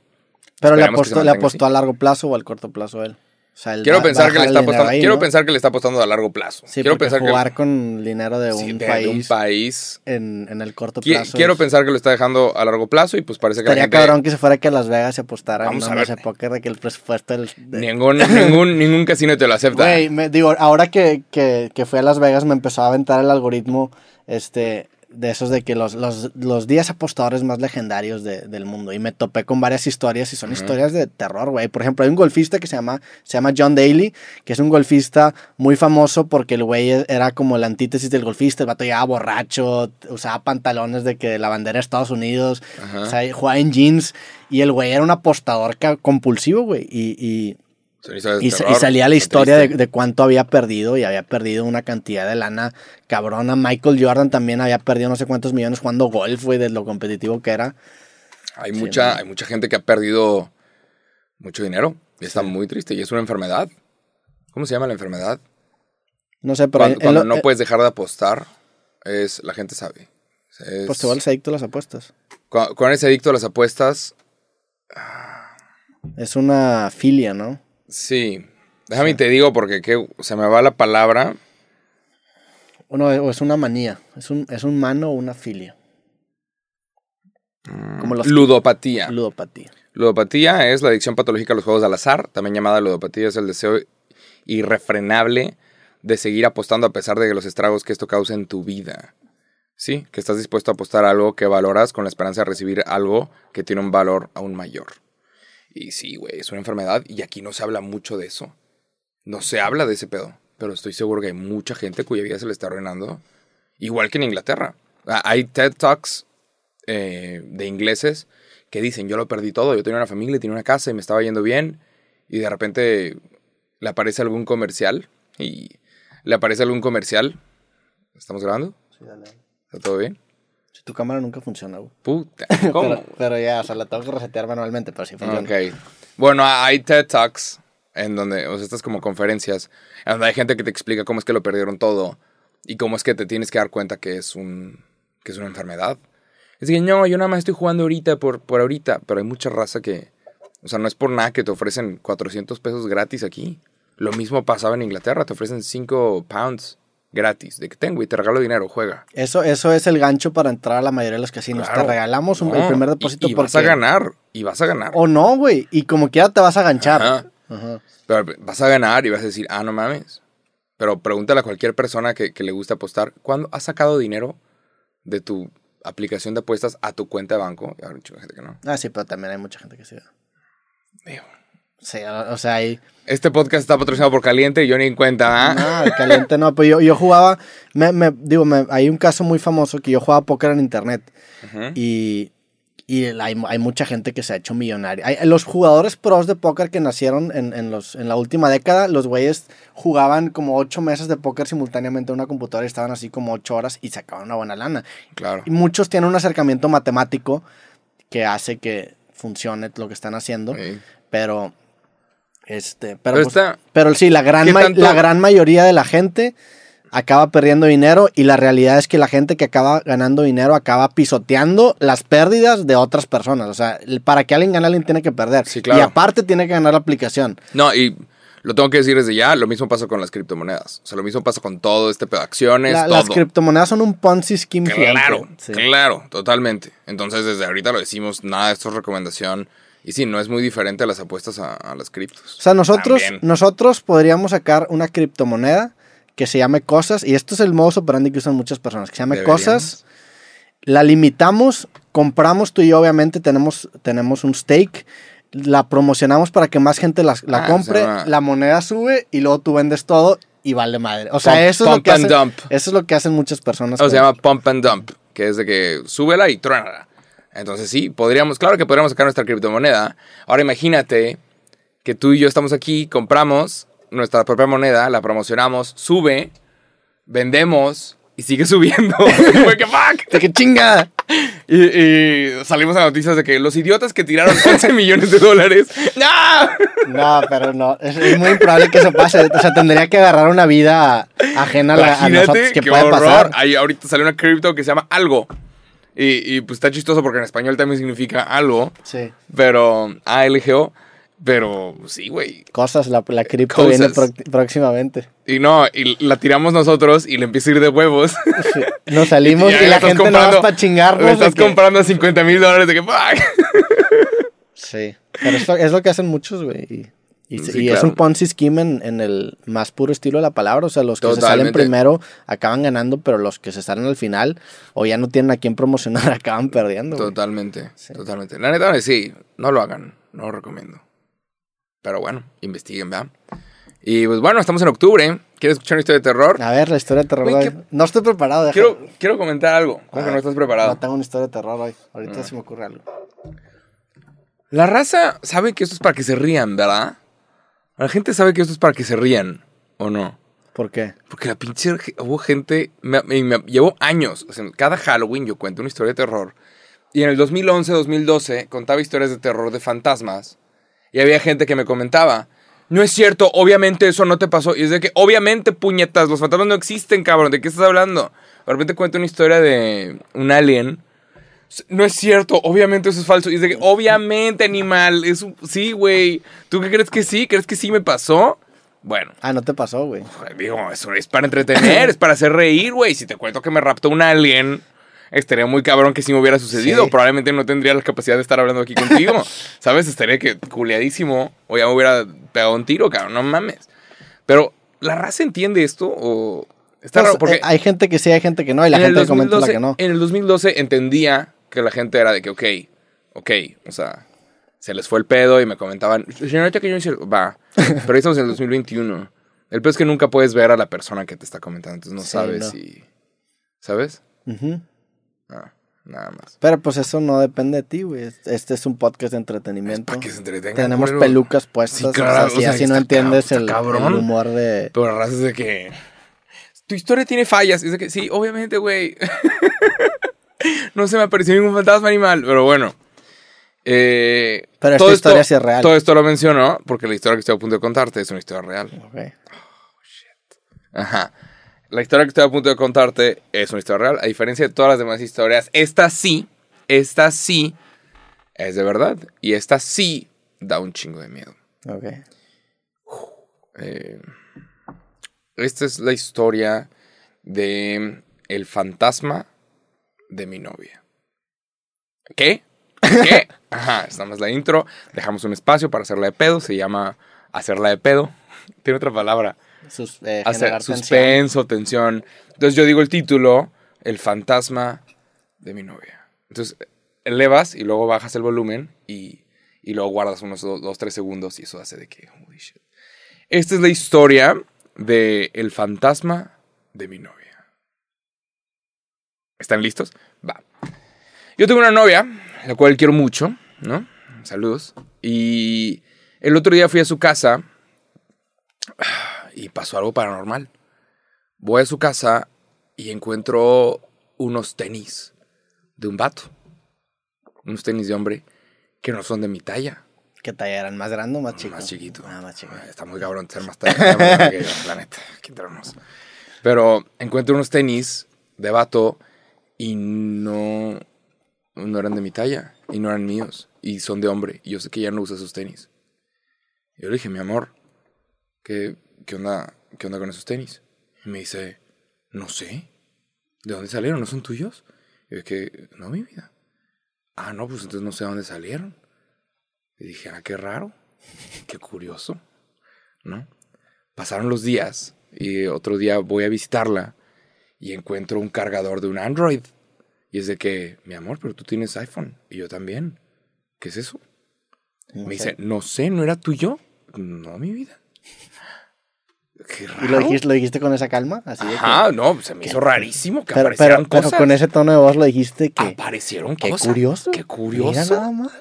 Pero le apostó, le apostó a largo plazo o al corto plazo él. Sea, Quiero pensar que le está apostando, ahí, quiero ¿no? pensar que le está apostando a largo plazo. Sí, quiero pensar jugar que con dinero de un sí, de- país, de un país. En, en el corto Qui- plazo. quiero es- pensar que lo está dejando a largo plazo y pues parece que la Estaría gente cabrón que se fuera que a Las Vegas se apostara Vamos en a ver. póker de que el presupuesto del... de- ningún, [laughs] ningún, ningún casino te lo acepta. Güey, me- digo, ahora que, que, que fui a Las Vegas me empezó a aventar el algoritmo este, de esos de que los, los, los 10 apostadores más legendarios de- del mundo. Y me topé con varias historias y son historias de terror, güey. Por ejemplo, hay un golfista que se llama, se llama John Daly, que es un golfista muy famoso porque el güey era como la antítesis del golfista. El vato llegaba borracho, usaba pantalones de que la bandera de Estados Unidos, o sea, jugaba en jeans. Y el güey era un apostador compulsivo, güey. Y, y, salía la historia de, de cuánto había perdido y había perdido una cantidad de lana cabrona. Michael Jordan también había perdido no sé cuántos millones jugando golf, güey, de lo competitivo que era. Hay, Sí, mucha, hay mucha gente que ha perdido mucho dinero y está Sí. muy triste y es una enfermedad. ¿Cómo se llama la enfermedad? No sé, pero... Cuando, cuando no eh, puedes dejar de apostar, es la gente sabe. pues te vuelves adicto a las apuestas. Cuando, eres adicto a las apuestas... Es una filia, ¿no? Sí. Déjame te digo porque se me va la palabra. No, es una manía. Es un, es un mano o una filia. Como ludopatía. Ludopatía. Ludopatía es la adicción patológica a los juegos al azar, también llamada ludopatía, es el deseo irrefrenable de seguir apostando a pesar de los estragos que esto causa en tu vida. Sí, que estás dispuesto a apostar algo que valoras con la esperanza de recibir algo que tiene un valor aún mayor. Y sí, güey, es una enfermedad y aquí no se habla mucho de eso. No se habla de ese pedo, pero estoy seguro que hay mucha gente cuya vida se le está arruinando, igual que en Inglaterra. Ah, hay TED Talks eh, de ingleses que dicen, yo lo perdí todo, yo tenía una familia, tenía una casa y me estaba yendo bien, y de repente le aparece algún comercial, y le aparece algún comercial. ¿Estamos grabando? Sí, dale. ¿Está todo bien? Tu cámara nunca funciona, Puta, [laughs] ¿cómo? pero, ya, o sea, la tengo que resetear manualmente, pero sí funciona. Ok. Bueno, hay TED Talks, en donde, o sea, estas como conferencias, en donde hay gente que te explica cómo es que lo perdieron todo, y cómo es que te tienes que dar cuenta que es un, que es una enfermedad. Es que no, yo nada más estoy jugando ahorita por, por ahorita, pero hay mucha raza que, o sea, no es por nada que te ofrecen 400 pesos gratis aquí. Lo mismo pasaba en Inglaterra, te ofrecen 5 pounds gratis, de que tengo y te regalo dinero, juega. Eso, eso es el gancho para entrar a la mayoría de los casinos. te regalamos un, el primer depósito y, y vas a ganar, y vas a ganar. O no, güey, y como quiera te vas a ganchar. Pero vas a ganar y vas a decir, ah, no mames. Pero pregúntale a cualquier persona que, que le guste apostar, ¿cuándo has sacado dinero de tu aplicación de apuestas a tu cuenta de banco. Y hay mucha gente que no. Ah, sí, pero también hay mucha gente que sí. Sí, o sea. Este podcast está patrocinado por Caliente y yo ni en cuenta, ¿ah? No, Caliente no, pues yo, yo jugaba, me, me, digo, me, hay un caso muy famoso que yo jugaba póker en internet y y hay, hay, mucha gente que se ha hecho millonaria. Hay, los jugadores pros de póker que nacieron en, en, los, en la última década, los güeyes jugaban como ocho meses de póker simultáneamente en una computadora y estaban así como ocho horas y sacaban una buena lana. Claro. Y muchos tienen un acercamiento matemático que hace que funcione lo que están haciendo. Pero, este, pero, pero, pues, pero sí, la gran, la gran mayoría de la gente acaba perdiendo dinero y la realidad es que la gente que acaba ganando dinero acaba pisoteando las pérdidas de otras personas. O sea, para que alguien gane, alguien tiene que perder. Y aparte tiene que ganar la aplicación. No, y lo tengo que decir desde ya, lo mismo pasa con las criptomonedas. O sea, lo mismo pasa con todo este pedo, acciones, Las criptomonedas son un Ponzi scheme. Claro, claro, totalmente. Entonces, desde ahorita lo decimos, nada, esto es recomendación. Y sí, no es muy diferente a las apuestas a, las criptos. O sea, nosotros, nosotros podríamos sacar una criptomoneda que se llame Cosas, y esto es el modo operandi que usan muchas personas, que se llame Cosas, la limitamos, compramos tú y yo, obviamente, tenemos, tenemos un stake, la promocionamos para que más gente la, la ah, compre, la moneda sube y luego tú vendes todo y vale madre. O sea, eso, es lo que hacen, eso es lo que hacen muchas personas. O se llama pump and dump, que es de que súbela y truénala. Entonces sí, podríamos, claro que podríamos sacar nuestra criptomoneda. Ahora imagínate que tú y yo estamos aquí, compramos nuestra propia moneda, la promocionamos, sube, vendemos y sigue [laughs] subiendo. ¡Qué fuck! [laughs] ¡De qué chinga! Y, salimos a noticias de que los idiotas que tiraron [laughs] 11 millones de dólares. ¡No! No, pero no. Es, muy improbable que eso pase. O sea, tendría que agarrar una vida ajena a, nosotros. que puede pasar? Ahí ahorita sale una cripto que se llama Algo. Y, y, pues está chistoso porque en español también significa algo. Sí. Pero ALGO. Pero sí, güey. Cosas, la, la cripto viene próximamente. Y no, y la tiramos nosotros y le empieza a ir de huevos. Nos salimos [laughs] y, la gente no va para chingarnos. Le estás comprando a 50 mil dólares de que Sí, pero esto es lo que hacen muchos, güey. Y, es un Ponzi scheme en, el más puro estilo de la palabra. O sea, los que se salen primero acaban ganando, pero los que se salen al final o ya no tienen a quién promocionar [laughs] acaban perdiendo. Totalmente, totalmente. La neta, sí, no lo hagan, no lo recomiendo. Pero bueno, investiguen, ¿verdad? Y pues bueno, estamos en octubre. ¿Quieres escuchar una historia de terror? A ver, la historia de terror. hoy. No estoy preparado. Quiero, quiero comentar algo. ¿Cómo que no estás preparado? No tengo una historia de terror hoy. Ahorita ah. se me ocurre algo. La raza sabe que esto es para que se rían, ¿verdad? La gente sabe que esto es para que se rían, ¿o no? ¿Por qué? Porque la pinche hubo gente, me, me, llevó años, o sea, cada Halloween yo cuento una historia de terror. Y en el 2011, 2012 contaba historias de terror de fantasmas y había gente que me comentaba, no es cierto, obviamente eso no te pasó. Y es de que, obviamente, puñetas, los fantasmas no existen, cabrón. ¿De qué estás hablando? De repente cuenta una historia de un alien. No es cierto, obviamente eso es falso. Y es de que, obviamente, animal. Es sí, güey. ¿Tú qué crees que sí? ¿Crees que sí me pasó? Bueno. Ah, no te pasó, güey. Digo, eso es para entretener, es para hacer reír, güey. Si te cuento que me raptó un alien estaría muy cabrón que si me hubiera sucedido. Probablemente no tendría la capacidad de estar hablando aquí contigo. [laughs] ¿Sabes? Estaría que culeadísimo. O ya me hubiera pegado un tiro, cabrón. No mames. Pero, ¿la raza entiende esto? O. Está pues, raro porque. Eh, hay gente que sí, hay gente que no. Y la gente comenta la que no. En el 2012 entendía que la gente era de que, ok, ok, o sea. Se les fue el pedo y me comentaban, señorita que yo no va, [laughs] pero ahí estamos en el 2021. El pedo es que nunca puedes ver a la persona que te está comentando, entonces no sabes si. ¿Sabes? Ajá. Ah, nada más. Pero pues eso no depende de ti, güey. Este es un podcast de entretenimiento. para que se Tenemos pelucas puestas. Sí, claro, o así no entiendes el, humor de. Pero la raza es de que. Tu historia tiene fallas. Es de que sí, obviamente, güey. [laughs] no se me apareció ningún fantasma animal. Pero bueno. Eh, pero esta historia sí es real. Todo esto lo menciono porque la historia que estoy a punto de contarte es una historia real. Ok. Oh, shit. Ajá. La historia que estoy a punto de contarte es una historia real. A diferencia de todas las demás historias, esta sí, esta sí es de verdad. Y esta sí da un chingo de miedo. Ok. Eh, esta es la historia de el fantasma de mi novia. ¿Qué? ¿Qué? [laughs] Ajá, esta más la intro. Dejamos un espacio para hacerla de pedo. Se llama hacerla de pedo. [laughs] Tiene otra palabra. Sus, eh, hacer suspenso, tensión. Entonces yo digo el título, El fantasma de mi novia. Entonces elevas y luego bajas el volumen y, y luego guardas unos 2, 3 segundos y eso hace de que, holy shit. Esta es la historia de El fantasma de mi novia. ¿Están listos? Va. Yo tengo una novia, la cual quiero mucho, ¿no? Saludos. Y el otro día fui a su casa y pasó algo paranormal. Voy a su casa y encuentro unos tenis de un vato. Unos tenis de hombre que no son de mi talla. ¿Qué talla eran? ¿Más grande o más chico? Más chiquito. Ah, más. Está muy cabrón ser más talla que [laughs] la neta. Pero encuentro unos tenis de vato y no, no eran de mi talla y no eran míos y son de hombre y yo sé que ya no usa esos tenis. Yo le dije, mi amor, que ¿qué onda, qué onda con esos tenis? Y me dice, no sé. ¿De dónde salieron? ¿No son tuyos? Y yo que, no, mi vida. Ah, no, pues entonces no sé dónde salieron. Y dije, ah, qué raro, qué curioso, ¿no? Pasaron los días y otro día voy a visitarla y encuentro un cargador de un Android. Y es de que, mi amor, pero tú tienes iPhone y yo también. ¿Qué es eso? me dice, no sé, ¿no era tuyo? No, mi vida. ¿Y lo dijiste, con esa calma? Así Ajá, no, se me hizo rarísimo que pero, aparecieran cosas. Pero con ese tono de voz lo dijiste que... Aparecieron qué cosas. Qué curioso. Qué curioso. nada más.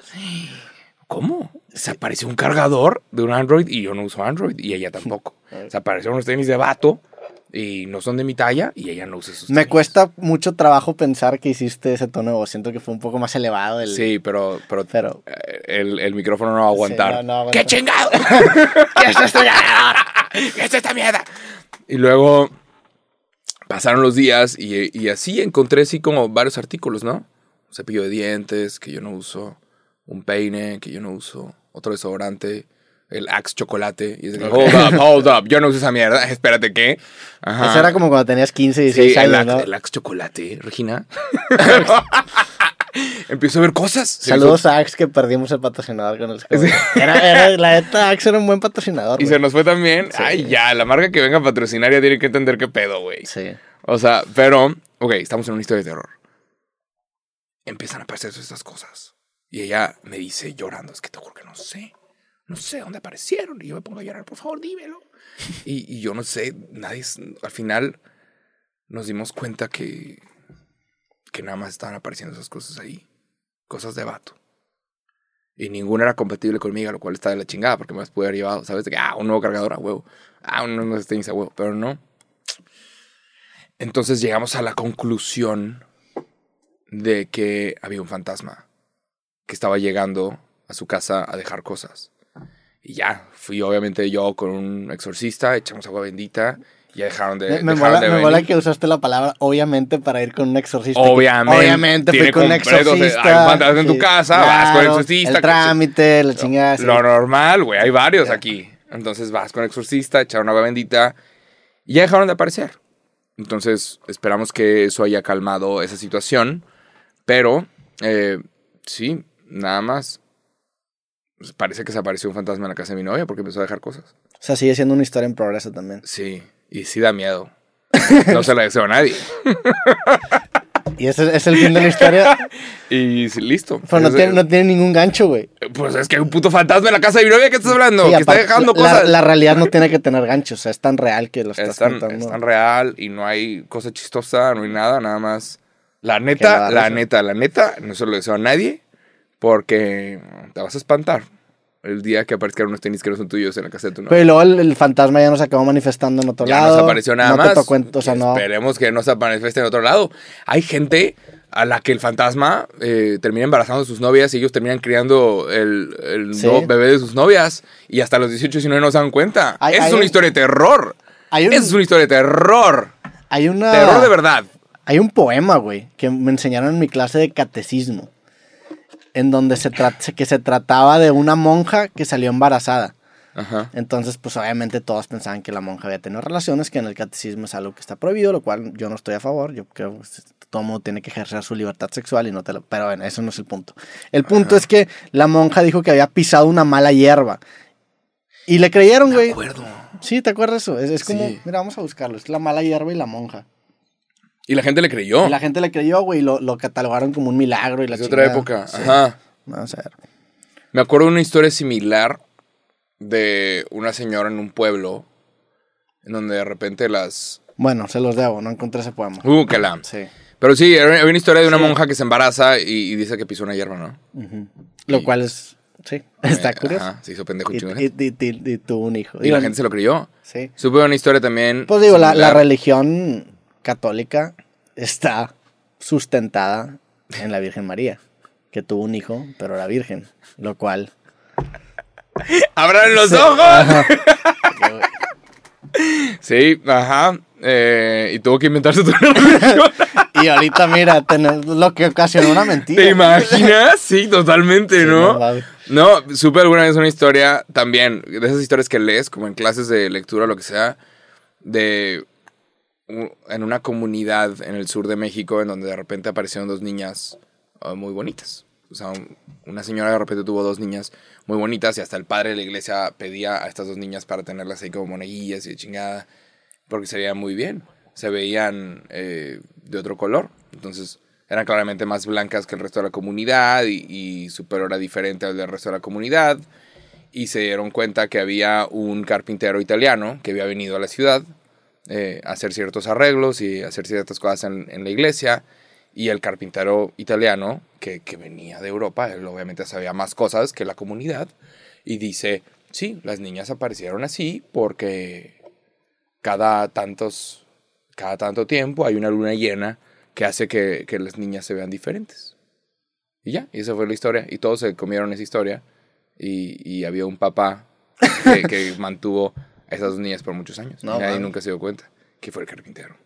¿Cómo? Se apareció un cargador de un Android y yo no uso Android y ella tampoco. [laughs] se aparecieron unos tenis de vato y no son de mi talla y ella no usa esos Me cuesta mucho trabajo pensar que hiciste ese tono de voz. Siento que fue un poco más elevado. El... Sí, pero, pero, eh, el, el, micrófono no va a aguantar. ¡Qué chingado! [laughs] ¿Qué es esto? ¿Qué es esta mierda? Y luego pasaron los días y, y, así encontré así como varios artículos, ¿no? Un cepillo de dientes que yo no uso, un peine que yo no uso, otro desodorante el Axe Chocolate. Y es hold up, hold up. Yo no uso esa mierda. [laughs] Espérate, ¿qué? Ajá. Eso era como cuando tenías 15, 16 sí, años, el, ¿no? el Axe Chocolate, Regina. [laughs] Empiezo a ver cosas. Saludos a Axe que perdimos el patrocinador con el era, La neta, Axe era un buen patrocinador. [laughs] Y se nos fue también. Ay, ya, la marca que venga a patrocinar ya tiene que entender qué pedo, güey. Sí. O sea, pero, ok, estamos en una historia de terror. Empiezan a aparecer estas cosas. Y ella me dice llorando, es que te juro que no sé no sé dónde aparecieron. Y yo me pongo a llorar, por favor, dímelo. Y, yo no sé, nadie, al final nos dimos cuenta que, que nada más estaban apareciendo esas cosas ahí. Cosas de vato. Y ninguna era compatible conmigo, lo cual está de la chingada, porque me las pude haber llevado, ¿sabes? De que, ah, un nuevo cargador a huevo. Ah, un nuevo a huevo. Pero no. Entonces llegamos a la conclusión de que había un fantasma que estaba llegando a su casa a dejar cosas. Y ya, fui obviamente yo con un exorcista, echamos agua bendita. Ya dejaron de. Me, dejaron mola, de me mola venir. que usaste la palabra obviamente para ir con un exorcista. Obviamente. Obviamente fui con un exorcista. hay un fantasma en tu casa, vas con el exorcista, El que- trámite, la chingada. sí. Lo normal, güey. Hay varios Ya. aquí. Entonces vas con el exorcista, echaron agua bendita. Y ya dejaron de aparecer. Entonces esperamos que eso haya calmado esa situación. Pero, eh, sí, nada más. Pues, Parece que se apareció un fantasma en la casa de mi novia porque empezó a dejar cosas. O sea, sigue siendo una historia en progreso también. Sí, y sí da miedo. [laughs] No se la deseo a nadie. Y ese es el fin de la historia. [laughs] Y listo. Pero no tiene, no tiene ningún gancho, güey. Pues es que hay un puto fantasma en la casa de mi novia. ¿Qué estás hablando? Sí, que está dejando la, cosas. la realidad no tiene que tener gancho. O sea, es tan real que lo estás es tan, contando. es tan real y no hay cosa chistosa, no hay nada, nada más. La Que neta, la neta, la neta, no se lo deseo a nadie porque te vas a espantar el día que aparezcan unos tenis que no son tuyos en la casa de tu novia. Pero luego el, el fantasma ya nos acabó manifestando en otro ya lado. nos apareció nada no más. te tocó o sea, no. Esperemos que no se manifieste en otro lado. Hay gente a la que el fantasma eh, termina embarazando a sus novias y ellos terminan criando el, el Sí. no- bebé de sus novias y hasta los 18 si no no se dan cuenta. Hay- es una un- historia de terror. Hay un- es una historia de terror. Hay una. Terror de verdad. Hay un poema, güey, que me enseñaron en mi clase de catecismo. En donde se, que se trataba de una monja que salió embarazada. Ajá. Entonces, pues obviamente todos pensaban que la monja había tenido relaciones, que en el catecismo es algo que está prohibido, lo cual yo no estoy a favor. Yo creo que todo mundo tiene que ejercer su libertad sexual y no te lo... Pero bueno, eso no es el punto. El punto es que la monja dijo que había pisado una mala hierba. Y le creyeron, güey. acuerdo. Sí, ¿te acuerdas eso? Es, es como, Sí. mira, vamos a buscarlo. Es la mala hierba y la monja. Y la gente le creyó. Y la gente le creyó, güey, y lo, lo catalogaron como un milagro y la es de otra chingada. época. Sí. Ajá. Vamos a ver. Me acuerdo de una historia similar de una señora en un pueblo en donde de repente las... Bueno, se los debo, no encontré ese poema. Uh, que la... Sí. Pero sí, hay una historia de una monja que se embaraza y, y dice que pisó una hierba, ¿no? Ujú. Lo Y- cual es. Sí, está Eh, curioso. Ajá, se hizo pendejo un Y, chingo de y, gente. y- y- y tuvo un hijo. Y Digo, la gente se lo creyó. Sí. Supe una historia también... Pues digo, la, la similar. religión católica está sustentada en la Virgen María, que tuvo un hijo, pero era virgen, lo cual... ¡Abran los Sí, ojos! ajá. [laughs] Sí, ajá. eh, y tuvo que inventarse religión. [laughs] Y ahorita, mira, tenemos lo que ocasionó una mentira. ¿Te imaginas? Sí, totalmente, Sí, ¿no? no. No, supe alguna vez una historia también, de esas historias que lees, como en clases de lectura o lo que sea, de en una comunidad en el sur de México en donde de repente aparecieron dos niñas ah, muy bonitas. O sea, un- una señora de repente tuvo dos niñas muy bonitas y hasta el padre de la iglesia pedía a estas dos niñas para tenerlas ahí como moneguillas y de chingada, porque se veían muy bien. Se veían eh, de otro color. Entonces eran claramente más blancas que el resto de la comunidad y, y su pelo era diferente al del resto de la comunidad. Y se dieron cuenta que había un carpintero italiano que había venido a la ciudad eh, hacer ciertos arreglos y hacer ciertas cosas en, en la iglesia. Y el carpintero italiano, que, que venía de Europa, él obviamente sabía más cosas que la comunidad, y dice, sí, las niñas aparecieron así porque cada tantos, cada tanto tiempo hay una luna llena que hace que, que las niñas se vean diferentes. Y ya, y esa fue la historia. Y todos se comieron esa historia. Y, y había un papá que, que [laughs] mantuvo a esas dos niñas por muchos años. No, y nadie nunca se dio cuenta que fue el carpintero.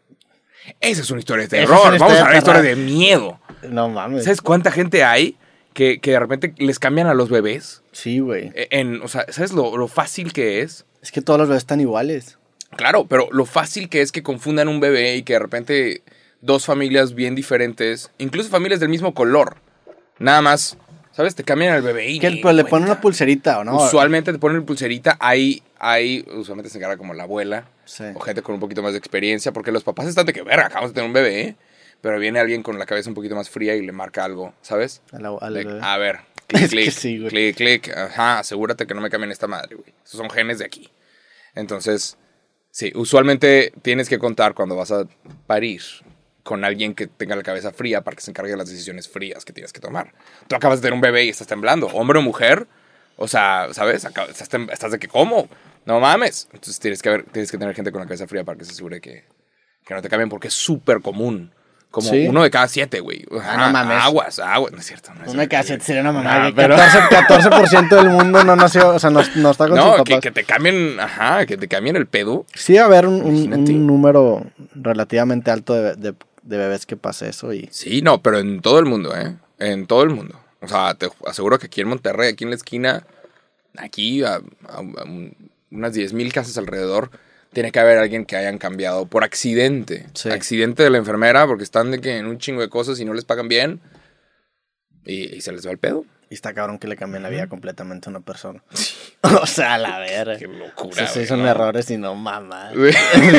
Esa es una historia de es terror. Vamos a de la historia terror. de miedo. No mames. ¿Sabes cuánta gente hay que, que de repente les cambian a los bebés? Sí, güey. E- En, o sea, ¿sabes lo, lo fácil que es? Es que todos los bebés están iguales. Claro, pero lo fácil que es que confundan un bebé y que de repente dos familias bien diferentes, incluso familias del mismo color, nada más, ¿sabes? Te cambian al bebé y Que pero le cuenta. ponen una pulserita, ¿o no? Usualmente te ponen pulserita, hay, hay, usualmente se encarga como la abuela Sí. o gente con un poquito más de experiencia, porque los papás están de que, verga, acabamos de tener un bebé, ¿eh? pero viene alguien con la cabeza un poquito más fría y le marca algo, ¿sabes? A la- De- bebé. a ver, [laughs] clic, Es que clic, sí, güey. clic, clic, ajá, asegúrate que no me cambien esta madre, güey. Esos son genes de aquí. Entonces, sí, usualmente tienes que contar cuando vas a parir con alguien que tenga la cabeza fría para que se encargue de las decisiones frías que tienes que tomar. Tú acabas de tener un bebé y estás temblando, hombre o mujer, o sea, ¿sabes? Estás, estás de que, ¿cómo? No mames. Entonces tienes que, ver, tienes que tener gente con la cabeza fría para que se asegure que, que no te cambien porque es súper común Como Sí. uno de cada siete, güey. Ah, no mames. Aguas, aguas. No es cierto. No es Una de cada siete sería una mamá. pero- 14%, 14% del mundo no nació, o sea, no, no está con sus No, papás. que, que te cambien, ajá, que te cambien el pedo. Sí, va a haber un, un- un número relativamente alto de, de- de bebés que pase eso y... Sí, no, pero en todo el mundo, ¿eh? En todo el mundo. O sea, te aseguro que aquí en Monterrey, aquí en la esquina, aquí a, a- a un- unas 10.000 casas alrededor, tiene que haber alguien que hayan cambiado por accidente. Sí. Accidente de la enfermera porque están de que en un chingo de cosas y no les pagan bien y, y se les va el pedo. Y está cabrón que le cambien la vida completamente a una persona. [laughs] o sea, a la verga. Qué locura. Sí, sí, güey, son ¿no? errores y no mames.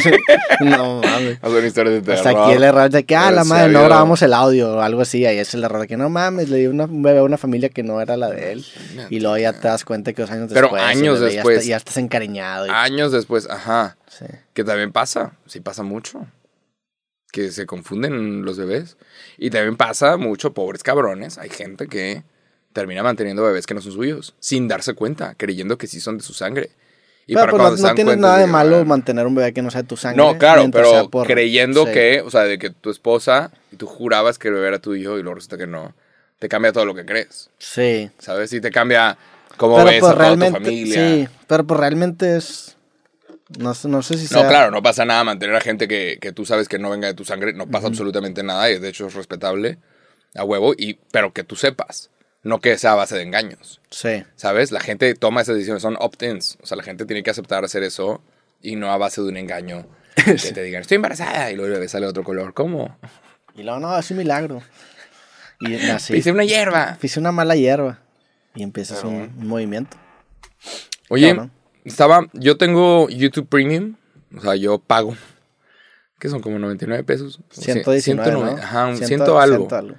Sí. [laughs] no mames. Son historias de Hasta terror. aquí el error de que, ah, Pero la sí madre, no grabamos el audio o algo así. Ahí es el error de que no mames, le di una, un bebé a una familia que no era la de él. Y luego ya te das cuenta que dos años Pero después. el años bebé ya después. está- Ya, estás encariñado. y- Años después, ajá. sí. Que también pasa, sí pasa mucho. Que se confunden los bebés. Y también pasa mucho, pobres cabrones. Hay gente que termina manteniendo bebés que no son suyos, sin darse cuenta, creyendo que sí son de su sangre. Y Pero, pues, cuando no, se no tienes nada de malo ah, mantener un bebé que no sea de tu sangre. No, claro, pero por- creyendo sí. que, o sea, de que tu esposa y tú jurabas que el bebé era tu hijo y luego resulta que no, te cambia todo lo que crees, Sí. ¿sabes? Y te cambia cómo Pero ves pues a toda tu familia. Sí, pero pues realmente es. No, no sé si No, sea. claro, no pasa nada mantener a gente que, que tú sabes que no venga de tu sangre, no pasa absolutamente nada y de hecho es respetable a huevo, y, pero que tú sepas, no que sea a base de engaños, Sí. ¿sabes? La gente toma esas decisiones, son opt-ins, o sea, la gente tiene que aceptar hacer eso y no a base de un engaño que [laughs] te digan, estoy embarazada y luego bebé sale otro color, ¿cómo? Y luego, no, es un milagro. Y así. Hice una hierba. Hice una mala hierba. Y empiezas un, un movimiento. Oye, Cabrón. estaba, yo tengo YouTube Premium, o sea, yo pago, que son como 99 pesos. 119, 109, ¿no? Ajá, un Ciento- ciento algo. ciento algo.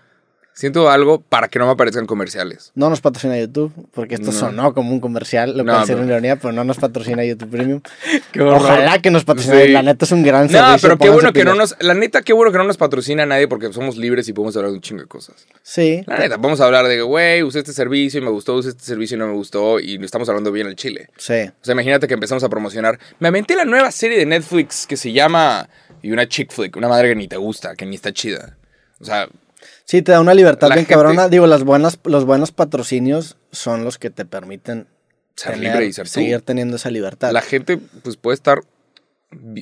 Siento algo para que no me aparezcan comerciales. No nos patrocina YouTube, porque esto No. sonó como un comercial, lo No, cual sería una ironía, pero no nos patrocina YouTube Premium. [laughs] Ojalá que nos patrocine, Sí. la neta es un gran No, servicio. pero qué bueno que no nos. La neta, qué bueno que no nos patrocina nadie porque somos libres y podemos hablar de un chingo de cosas. Sí, La neta, vamos a hablar de güey, usé este servicio y me gustó, usé este servicio y no me gustó y estamos hablando bien al chile. sí. O sea, imagínate que empezamos a promocionar. Me aventé la nueva serie de Netflix que se llama. Y una chick flick, una madre que ni te gusta, que ni está chida. O sea, Sí, te da una libertad La bien gente- cabrona. Digo, las buenas, los buenos patrocinios son los que te permiten ser tener- libre y ser tú. seguir teniendo esa libertad. La gente, pues puede estar.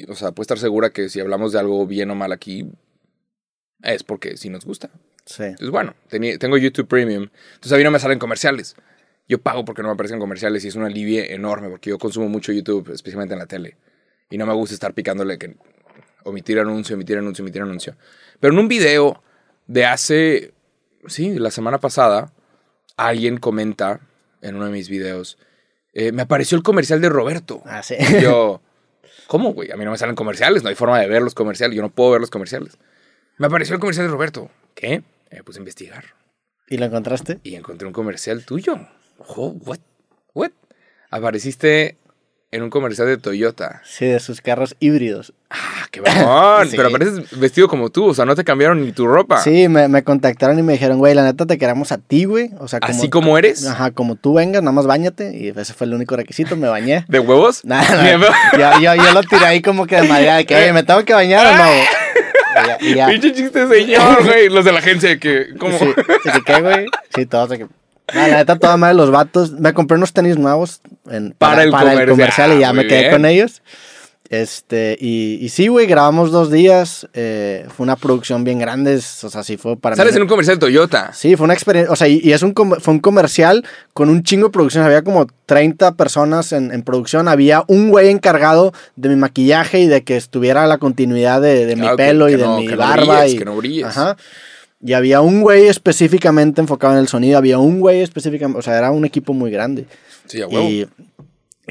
O sea, puede estar segura que si hablamos de algo bien o mal aquí, es porque sí nos gusta. Sí. Entonces, bueno, tengo YouTube Premium. Entonces a mí no me salen comerciales. Yo pago porque no me aparecen comerciales y es un alivio enorme porque yo consumo mucho YouTube, especialmente en la tele. Y no me gusta estar picándole que omitir anuncio, omitir anuncio, omitir anuncio. Pero en un video de hace, sí, la semana pasada, alguien comenta en uno de mis videos, eh, me apareció el comercial de Roberto. Ah, sí. Y yo, ¿cómo, güey? A mí no me salen comerciales, no hay forma de ver los comerciales, yo no puedo ver los comerciales. Me apareció el comercial de Roberto. ¿Qué? Me puse a investigar ¿Y lo encontraste? y encontré un comercial tuyo. Oh, what? What? Apareciste en un comercial de Toyota. Sí, de sus carros híbridos. Ah, qué. [laughs] Sí. Pero apareces vestido como tú, o sea, no te cambiaron ni tu ropa. Sí, me, me contactaron y me dijeron, güey, la neta te queremos a ti, güey. O sea, como, Así como eres, Ajá, como tú vengas, nada más bañate. Y ese fue el único requisito, me bañé. [laughs] de huevos. Nada, [laughs] nada. Yo, yo, yo lo tiré ahí como que de madera, de que, oye, ¿me tengo que bañar o no? Pinche chiste, señor, güey. Los de la agencia que, ¿cómo? Sí, ¿sí que qué, güey? Sí, todos de que... No, la neta, toda madre, los vatos. Me compré unos tenis nuevos en- Para el comercial. y ya Ah, me muy quedé bien. con ellos. Este, y, y sí, güey, grabamos dos días. eh, fue una producción bien grande. O sea, sí fue para Sales mí. en un comercial de Toyota. Sí, fue una experiencia. O sea, y, y es un, fue un comercial con un chingo de producción. Había como 30 personas en, en producción. Había un güey encargado de mi maquillaje y de que estuviera la continuidad de, de mi Ah, que- pelo que y de no- mi que no barba. brilles, y, que no brilles. Ajá. Y había un güey específicamente enfocado en el sonido. Había un güey específicamente. O sea, era un equipo muy grande. Sí, a huevo. Y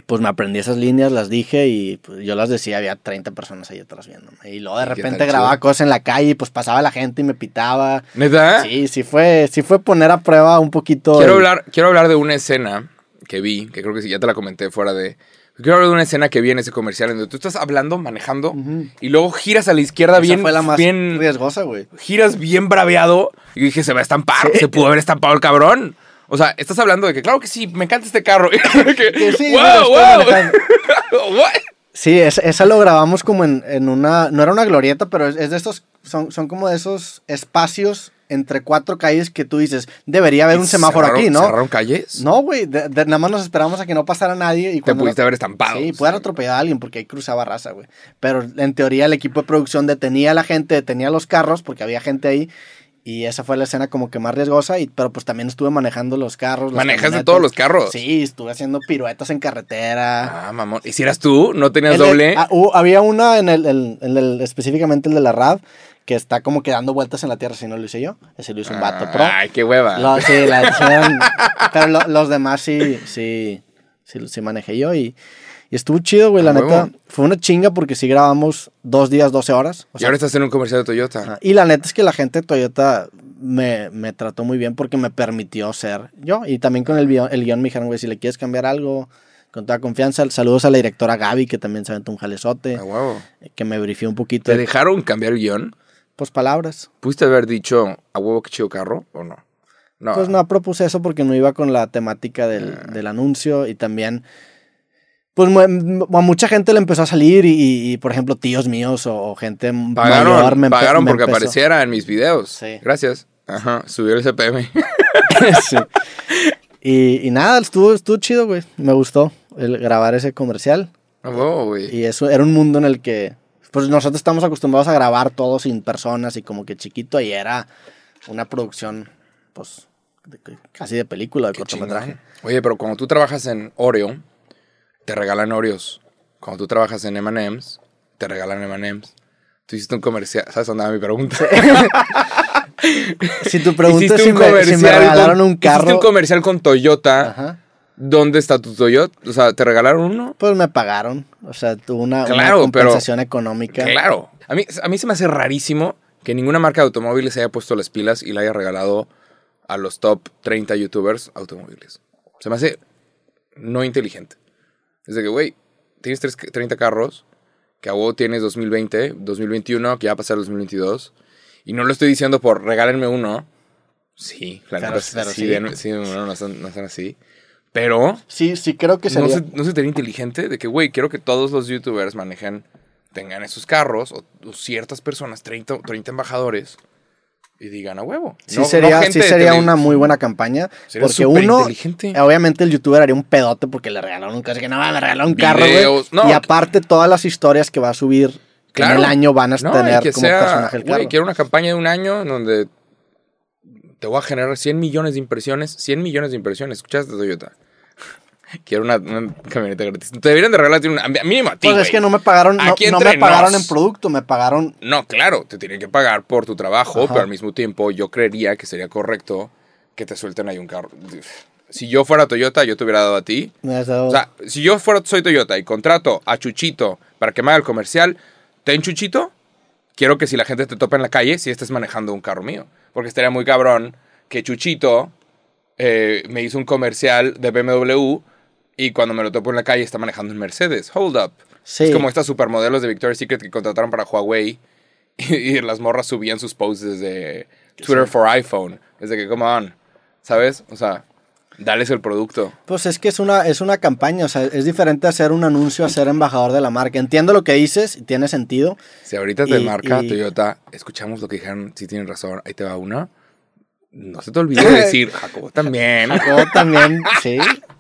pues me aprendí esas líneas, las dije y pues, yo las decía, había 30 personas ahí atrás viéndome. Y luego de ¿Y qué repente grababa chido? cosas en la calle y pues pasaba la gente y me pitaba. ¿Neta? Sí, sí fue, sí fue poner a prueba un poquito. Quiero el- hablar, quiero hablar de una escena que vi, que creo que sí, ya te la comenté fuera de... Quiero hablar de una escena que vi en ese comercial en donde tú estás hablando, manejando, y luego giras a la izquierda Esa bien, fue la más bien, riesgosa, güey. giras bien braveado, y dije, se va a estampar, se pudo haber estampado el cabrón. O sea, estás hablando de que, claro que sí, me encanta este carro. [laughs] que, Que sí, wow, wow. [laughs] What? Sí, esa lo grabamos como en, una, no era una glorieta, pero es, de estos, son, son como de esos espacios entre cuatro calles que tú dices, debería haber un semáforo aquí, ¿no? ¿Cerraron calles? No, güey, nada más nos esperamos a que no pasara nadie. Y Te pudiste haber estampado. Sí, puede haber atropellado a alguien porque ahí cruzaba raza, güey. Pero en teoría el equipo de producción detenía a la gente, detenía los carros porque había gente ahí. Y esa fue la escena como que más riesgosa, y, pero pues también estuve manejando los carros. ¿Manejas de todos los carros? Sí, estuve haciendo piruetas en carretera. Ah, mamón. ¿Y si eras tú? ¿No tenías doble? Ah, había una en el, en el, específicamente el de la RAV, que está como que dando vueltas en la tierra, si no lo hice yo. Ese lo hizo un vato pro. Ay, qué hueva. sí, la, [laughs] pero los demás sí, sí, sí, sí manejé yo y, y estuvo chido, güey, la neta. Fue una chinga porque sí grabamos dos días, 12 horas. y ahora estás en un comercial de Toyota. y la neta es que la gente de Toyota me, me, trató muy bien porque me permitió ser yo. Y también con el guion, el guion me dijeron, güey, si le quieres cambiar algo, con toda confianza. Saludos a la directora Gaby, que también se aventó un jalezote. Que me brifió un poquito. ¿Te dejaron cambiar el guion? Pues palabras. ¿Pudiste haber dicho a huevo que chido carro o no? No. Pues no propuse eso porque no iba con la temática del, ah. del anuncio y también pues a mucha gente le empezó a salir y, por ejemplo, tíos míos o, gente pagaron, mayor me Pagaron porque apareciera en mis videos. Sí. Gracias. Ajá, subió el CPM. [laughs] sí. Y, nada, estuvo, estuvo chido, güey. Me gustó el grabar ese comercial. Oh, güey. Y eso era un mundo en el que, pues nosotros estamos acostumbrados a grabar todo sin personas y como que chiquito y era una producción, pues, casi de película, de cortometraje. Oye, pero cuando tú trabajas en Oreo, te regalan Oreos. Cuando tú trabajas en M&M's, te regalan M&M's. Tú hiciste un comercial, ¿sabes dónde va mi pregunta? [laughs] si tu pregunta es si, me, si me regalaron un carro. Hiciste un comercial con Toyota. ¿Dónde está tu Toyota? O sea, ¿te regalaron uno? Pues me pagaron. O sea, tuvo una, compensación económica. Claro. A mí, a mí se me hace rarísimo que ninguna marca de automóviles haya puesto las pilas y le haya regalado a los top 30 youtubers automóviles. Se me hace no inteligente. Es de que, güey, tienes 30 carros, que a vos tienes 2020, 2021, que ya va a pasar 2022. Y no lo estoy diciendo por regálenme uno. Sí, claro, sí, sí. no, son, así. Pero. Sí, sí, creo que sería. No se, no sería inteligente de que, güey, quiero que todos los youtubers manejen, tengan esos carros, o, o ciertas personas, 30, 30 embajadores, y digan a huevo. Sí sería, sí sería una muy buena campaña. porque uno, obviamente el youtuber haría un pedote porque le regalaron un carro. Que no, me regalaron un carro, güey. y aparte todas las historias que va a subir en el año van a tener como personaje el carro. quiero una campaña de un año donde te voy a generar 100 millones de impresiones. 100 millones de impresiones. ¿Escuchaste, Toyota? Quiero una, camioneta gratis. Te deberían de regalarte una. Mínimo a ti. Pues es que no me pagaron. No, no me pagaron en producto, me pagaron. No, claro, te tienen que pagar por tu trabajo, pero al mismo tiempo yo creería que sería correcto que te suelten ahí un carro. Si yo fuera Toyota, yo te hubiera dado a ti. O sea, si yo fuera, soy Toyota y contrato a Chuchito para que me haga el comercial, ten Chuchito. Quiero que si la gente te topa en la calle, si estés manejando un carro mío. Porque estaría muy cabrón que Chuchito eh, me hizo un comercial de BMW y cuando me lo topo en la calle está manejando un Mercedes. Hold up. Es como estas supermodelos de Victoria's Secret que contrataron para Huawei [laughs] y, las morras subían sus posts desde Twitter for iPhone. Desde que, come on. ¿Sabes? O sea, dales el producto. Pues es que es una, es una campaña, o sea, es diferente hacer un anuncio a ser embajador de la marca. Entiendo lo que dices y tiene sentido. Si ahorita te marca Toyota, escuchamos lo que dijeron, si tienen razón, ahí te va una. No se te olvide [laughs] decir, Jacobo también. Jacobo también, sí. [laughs]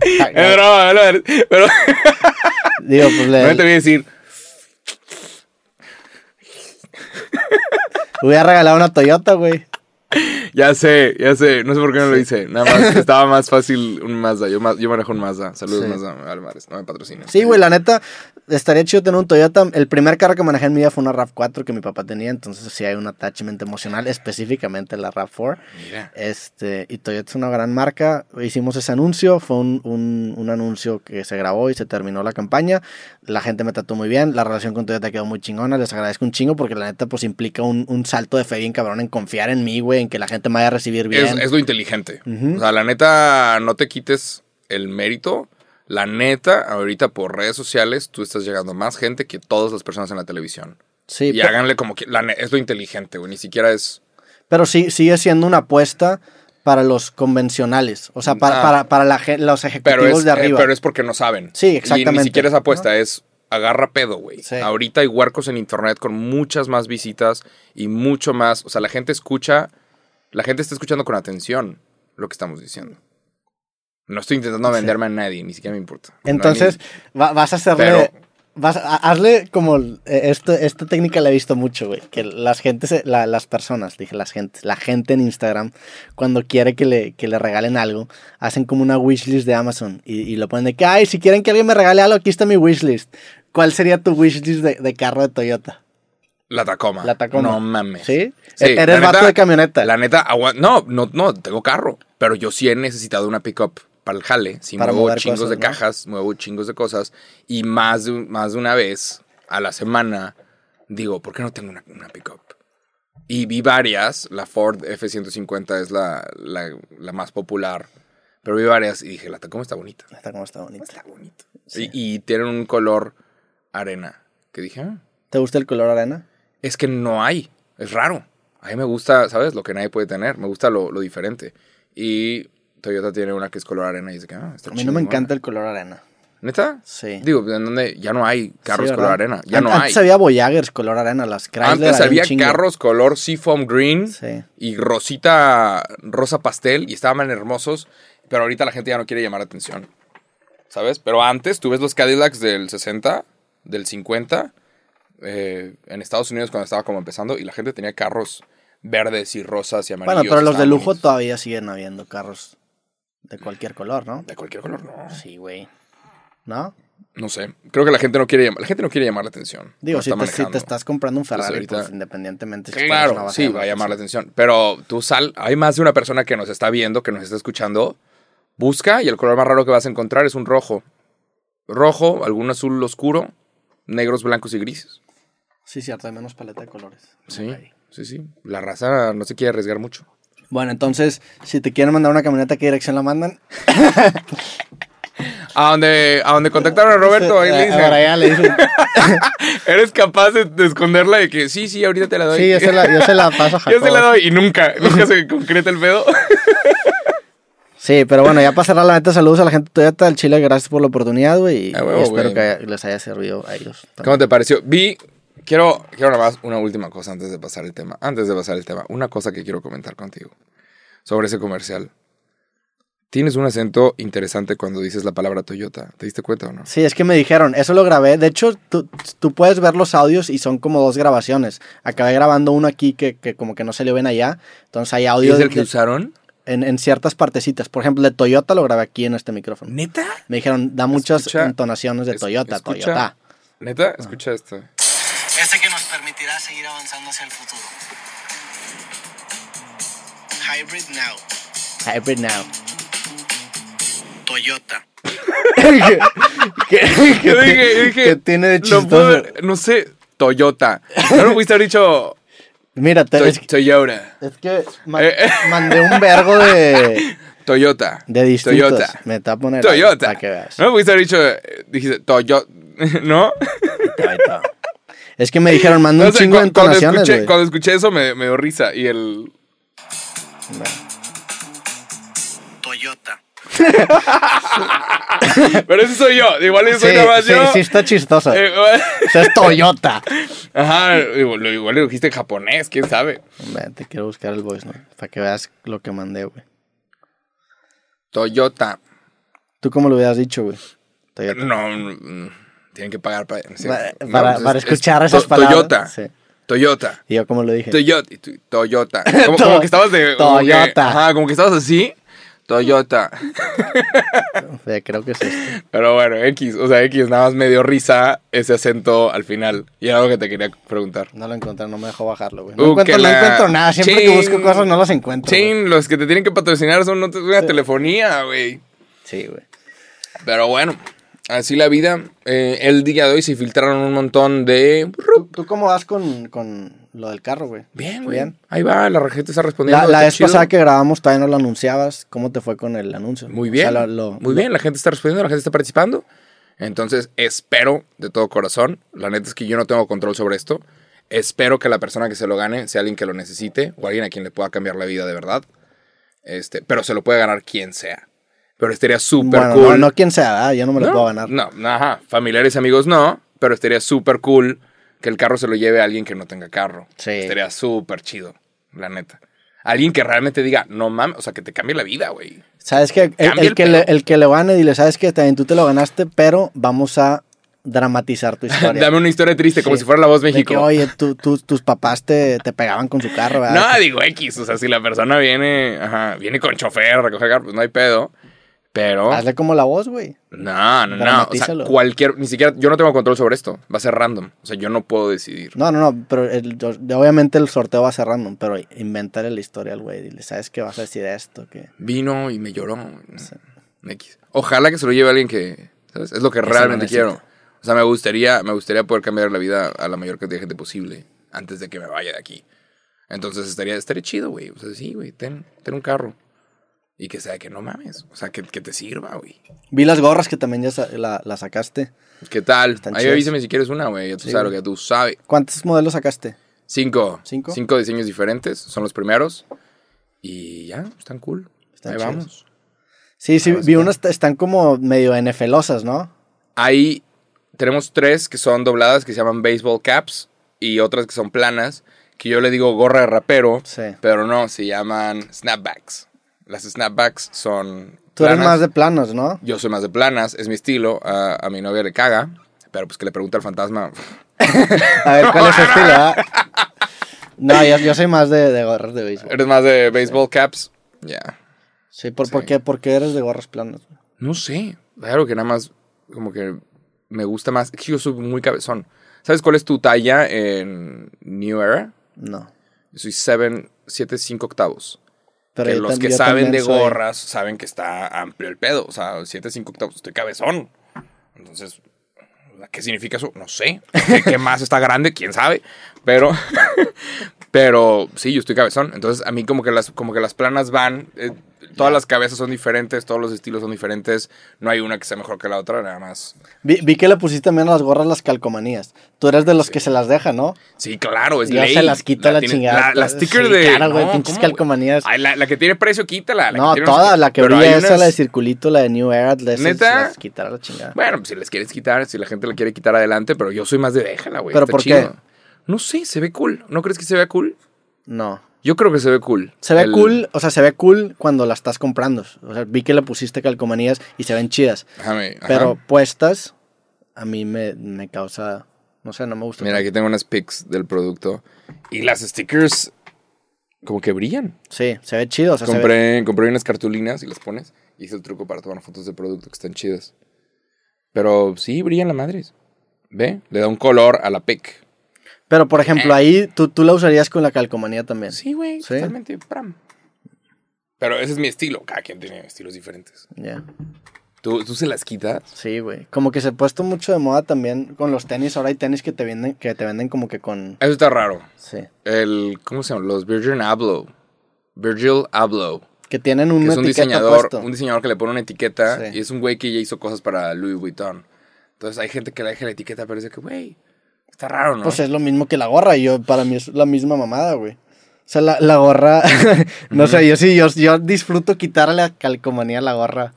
[laughs] Es broma, pero. [laughs] Digo, pues le. No te voy a decir. Hubiera regalado una Toyota, güey. Ya sé, ya sé. No sé por qué no lo hice. Nada más [laughs] estaba más fácil un Mazda. Yo, yo manejo un Mazda. Saludos, Mazda. No me patrocina. Sí, güey, la neta, estaría chido tener un Toyota. El primer carro que manejé en mi vida fue una RAV4 que mi papá tenía. Entonces sí hay un attachment emocional, específicamente la RAV4. Mira. Este, y Toyota es una gran marca. Hicimos ese anuncio. Fue un, un, un anuncio que se grabó y se terminó la campaña. La gente me trató muy bien. La relación con Toyota quedó muy chingona. Les agradezco un chingo porque la neta, pues implica un, un salto de fe bien cabrón en confiar en mí, güey, en que la gente me vaya a recibir bien. Es, lo inteligente. O sea, la neta, no te quites el mérito. La neta, ahorita por redes sociales, tú estás llegando a más gente que todas las personas en la televisión. Sí. Y háganle como que. es lo inteligente, güey. Ni siquiera es. Pero sí, sigue siendo una apuesta para los convencionales. O sea, para, ah. para, para la, los ejecutivos de eh, arriba. pero es porque no saben. Sí, exactamente. Y ni siquiera es apuesta, es agarra pedo, güey. Sí. Ahorita hay huercos en internet con muchas más visitas y mucho más. O sea, la gente escucha, la gente está escuchando con atención lo que estamos diciendo. No estoy intentando venderme a nadie, ni siquiera me importa. Entonces, va- vas a hacerle. Pero- vas a- hazle como. eh, Esto, esta técnica la he visto mucho, güey. Que las gentes, se- la- las personas, dije las gentes, la gente en Instagram, cuando quiere que le, que le regalen algo, hacen como una wishlist de Amazon y, y lo ponen de que, ay, si quieren que alguien me regale algo, aquí está mi wishlist. ¿Cuál sería tu wishlist de, de carro de Toyota? La Tacoma. La Tacoma. No mames. ¿Sí? Sí, E- Eres la vato neta- de camioneta. La neta, agua- no, no, no, tengo carro. Pero yo sí he necesitado una pickup para el jale. Para muevo chingos cosas, de ¿no? cajas, muevo chingos de cosas. Y más de, más de una vez a la semana digo, ¿por qué no tengo una, una pickup? Y vi varias. La Ford F-150 es la, la, la más popular. Pero vi varias y dije, la Tacoma está bonita. Está como está bonito. Está bonito. Sí. Y, y tienen un color arena. Que dije, ah, ¿Te gusta el color arena? Es que no hay. Es raro. A mí me gusta, ¿sabes? Lo que nadie puede tener. Me gusta lo, lo diferente. Y Toyota tiene una que es color arena y dice que, ah, está A mí no me encanta el color arena. ¿Neta? Sí. Digo, ¿en dónde? Ya no hay carros Sí, color arena. Ya An- no hay. Antes había Voyagers color arena, las Chrysler Antes había carros color Seafoam Green Sí. y rosita, rosa pastel y estaban hermosos, pero ahorita la gente ya no quiere llamar la atención. ¿Sabes? Pero antes tú ves los Cadillacs del 60, del 50, eh, en Estados Unidos cuando estaba como empezando y la gente tenía carros verdes y rosas y amarillos. Bueno, pero los de lujo bonitos. todavía siguen habiendo carros de cualquier color, ¿no? De cualquier color, no. Sí, güey. ¿No? No sé. Creo que la gente no quiere llamar, la gente no quiere llamar la atención. Digo, si te, si te manejando. estás comprando un Ferrari, ahorita- pues independientemente. si una Claro, sí, va a llamar la atención. Pero tú sal, hay más de una persona que nos está viendo, que nos está escuchando. Busca y el color más raro que vas a encontrar es un rojo. Rojo, algún azul oscuro, negros, blancos y grises. Sí, cierto, hay menos paleta de colores. Sí, sí, sí. La raza no se quiere arriesgar mucho. Bueno, entonces, si te quieren mandar una camioneta, ¿qué dirección la mandan? [laughs] A donde, a donde contactaron a [laughs] Roberto, ahí le dicen, Ahora ya le dicen. [laughs] ¿eres capaz de, de esconderla de que sí, sí, ahorita te la doy? Sí, yo se la, yo se la paso a Yo se la doy y nunca, nunca se concreta el pedo. Sí, pero bueno, ya pasará la neta. Saludos a la gente de Toyota del Chile. Gracias por la oportunidad, güey. Y, A huevo, y espero que les haya servido a ellos. también. ¿Cómo te pareció? Vi, quiero, quiero nada más una última cosa antes de pasar el tema. Antes de pasar el tema, una cosa que quiero comentar contigo sobre ese comercial. Tienes un acento interesante cuando dices la palabra Toyota. ¿Te diste cuenta o no? Sí, es que me dijeron, eso lo grabé. De hecho, tú, tú puedes ver los audios y son como dos grabaciones. Acabé grabando uno aquí que, que como que no se le ven allá. Entonces hay ¿Y audio es de- el que usaron? en, en ciertas partecitas. Por ejemplo, de Toyota lo grabé aquí en este micrófono. ¿Neta? Me dijeron, da muchas Escucha- entonaciones de Toyota, escucha- Toyota. ¿Neta? Escucha esto. Este que nos permitirá seguir avanzando hacia el futuro. Hybrid Now. Hybrid now. Toyota. ¿Qué, dije, dije, qué tiene de chistoso? puedo- no sé, Toyota. No me pudiste haber dicho Mira, te- To- es, Toyota. es que ma- Eh, eh. mandé un vergo de, [laughs] Toyota. de distintos. Toyota. Me está ahí Toyota. Para que veas. No me pudiste haber dicho, eh, dijiste Toyota. [laughs] ¿No? Ahí está. Es que me dijeron, manda No un sé, chingo de cu- cuando, entonaciones, escuché, cuando escuché eso me, me dio risa. Y el. Toyota. [laughs] Pero ese soy yo. Igual ese soy Sí, nada más sí, yo. sí está chistoso. Eh, [laughs] O sea, es Toyota. Ajá, igual, igual lo dijiste en japonés, quién sabe. Ven, te quiero buscar el voice, ¿no? Para que veas lo que mandé, güey. Toyota. ¿Tú cómo lo hubieras dicho, güey? Toyota. No, tienen que pagar para, sí. Pa- No, para, pues para escuchar es esas to- palabras. Toyota. Sí. Toyota. Y yo cómo lo dije. Toyota. Toyota. [laughs] Como, como que estabas de. como que- Toyota. ajá, como que estabas así. Toyota. [laughs] Sí, creo que es esto. Pero bueno, X. O sea, X nada más me dio risa ese acento al final. Y era algo que te quería preguntar. No lo encontré, no me dejó bajarlo, güey. No, Uh, encuentro, que no la- encuentro nada. Siempre que Chin. busco cosas no las encuentro. Chin, los que te tienen que patrocinar son no- una telefonía, güey. Sí, güey. Pero bueno, así la vida. Eh, el día de hoy se filtraron un montón de... ¿Tú, tú cómo vas con, con lo del carro, güey? Bien, güey. Bien. Ahí va, la gente está respondiendo. La, vez chido. pasada que grabamos todavía no lo anunciabas. ¿Cómo te fue con el anuncio? Muy O bien. sea, lo- lo- muy bien, la gente está respondiendo, la gente está participando. Entonces, espero de todo corazón. La neta es que yo no tengo control sobre esto. Espero que la persona que se lo gane sea alguien que lo necesite o alguien a quien le pueda cambiar la vida de verdad. Este, pero se lo puede ganar quien sea. Pero estaría súper Bueno, cool. no, no quien sea, ¿verdad? yo no me lo no, puedo ganar. No, ajá. Familiares y amigos no. pero estaría súper cool que el carro se lo lleve a alguien que no tenga carro. Sí. Estaría súper chido, la neta. Alguien que realmente diga, no mames, o sea, que te cambie la vida, güey. ¿Sabes que el, el el que le, el que le gane, dile, ¿sabes que También tú te lo ganaste, pero vamos a dramatizar tu [laughs] historia. Dame una historia triste, como si fuera la voz México. que, oye, tú- tú- tus papás te, te pegaban con su carro, ¿verdad? No, digo X, o sea, si la persona viene, ajá, viene con chofer recoger carro, pues no hay pedo. Pero, Hazle como la voz, güey. no, no, no. O sea, cualquier, ni siquiera, yo no tengo control sobre esto. Va a ser random. O sea, yo no puedo decidir. No, no, no, pero el- obviamente el sorteo va a ser random, pero inventarle la historia al güey. Dile, ¿sabes qué vas a decir esto? Que Vino y me lloró. Ojalá que se lo lleve alguien que, ¿sabes? Es lo que lo realmente quiero. O sea, me gustaría, me gustaría poder cambiar la vida a la mayor cantidad de gente posible antes de que me vaya de aquí. Entonces estaría, estaría chido, güey. O sea, sí, güey, ten, ten un carro. Y que sea que no mames. O sea, que, que te sirva, güey. Vi las gorras que también ya sa- la, la sacaste. ¿Qué tal? Están Ahí avísame si quieres una, güey. Ya tú Sí, sabes lo güey. que tú sabes. ¿Cuántos modelos sacaste? Cinco. ¿Cinco? Cinco diseños diferentes. Son los primeros. Y ya, están cool. Están Ahí vamos. Sí, sí, vi unas, están como medio NFLosas, ¿no? Ahí tenemos tres que son dobladas que se llaman baseball caps y otras que son planas, que yo le digo gorra de rapero, Sí. pero no, se llaman snapbacks. Las snapbacks son Tú eres más de planos, ¿no? Yo soy más de planas, es mi estilo. A, a mi novia le caga, pero pues que le pregunte al fantasma. [laughs] A ver, ¿cuál es su estilo? ah? [laughs] No, yo, yo soy más de, de gorras de béisbol. ¿Eres más de baseball caps? Ya. Sí, ¿por, Sí. ¿por qué? ¿Por qué eres de gorras planas? No sé. Claro que nada más como que me gusta más. Yo soy muy cabezón. ¿Sabes cuál es tu talla en New Era? No. Yo soy 7, 7, 5 octavos. Pero que los que saben de soy- gorras saben que está amplio el pedo. O sea, 7, 5 octavos. Estoy cabezón. Entonces, ¿qué significa eso? No sé. ¿Qué, qué más está grande? ¿Quién sabe? Pero, [laughs] pero sí, yo estoy cabezón. Entonces, a mí como que las, como que las planas van... eh, todas las cabezas son diferentes, todos los estilos son diferentes. No hay una que sea mejor que la otra, nada más. Vi, vi que le pusiste también a las gorras las calcomanías. Tú eres de los que se las deja, ¿no? Sí, claro, es Ya ley. se las quita la tiene- chingada. La, la sticker Sí, de... claro, güey, pinches ¿cómo, calcomanías. Ay, la, la que tiene precio, quítala. La no, que tiene toda, la que brilla esa, unas- la de circulito, la de New Era, de esas ¿Neta? las quitar a la chingada. Bueno, pues si les quieres quitar, si la gente la quiere quitar adelante, pero yo soy más de déjala, güey. ¿Pero está por qué? No sé, se ve cool. ¿No crees que se vea cool? No. Yo creo que se ve cool. Se ve El- cool, o sea, se ve cool cuando la estás comprando. O sea, vi que le pusiste calcomanías y se ven chidas. Déjame, ajá. Pero puestas, a mí me, me causa, no sé, no me gusta. Mira, tanto. aquí tengo unas pics del producto. Y las stickers como que brillan. Sí, se ve chido. O sea, se ve- compré, compré unas cartulinas y las pones. Y hice el truco para tomar fotos de producto que están chidas. Pero sí, brillan la madres. ¿Ve? Le da un color a la pic. Pero, por ejemplo, ahí tú, tú la usarías con la calcomanía también. Eh. Sí, güey, Sí. totalmente. Pram. Pero ese es mi estilo. Cada quien tiene estilos diferentes. Ya. ¿Tú, tú se las quitas? Sí, güey. Como que se ha puesto mucho de moda también con los tenis. Ahora hay tenis que te venden, que te venden como que con. Eso está raro. Sí. El, ¿cómo se llama? Los Virgin Abloh. Virgil Abloh. Que tienen Que una es un diseñador, puesto. un diseñador que le pone una etiqueta Sí. y es un güey que ya hizo cosas para Louis Vuitton. Entonces hay gente que le deja la etiqueta, pero dice que, güey, está raro, ¿no? Pues es lo mismo que la gorra. y Yo, para mí es la misma mamada, güey. O sea, la, la gorra. [laughs] no sé, yo sí, yo, yo disfruto quitarle la calcomanía a la gorra.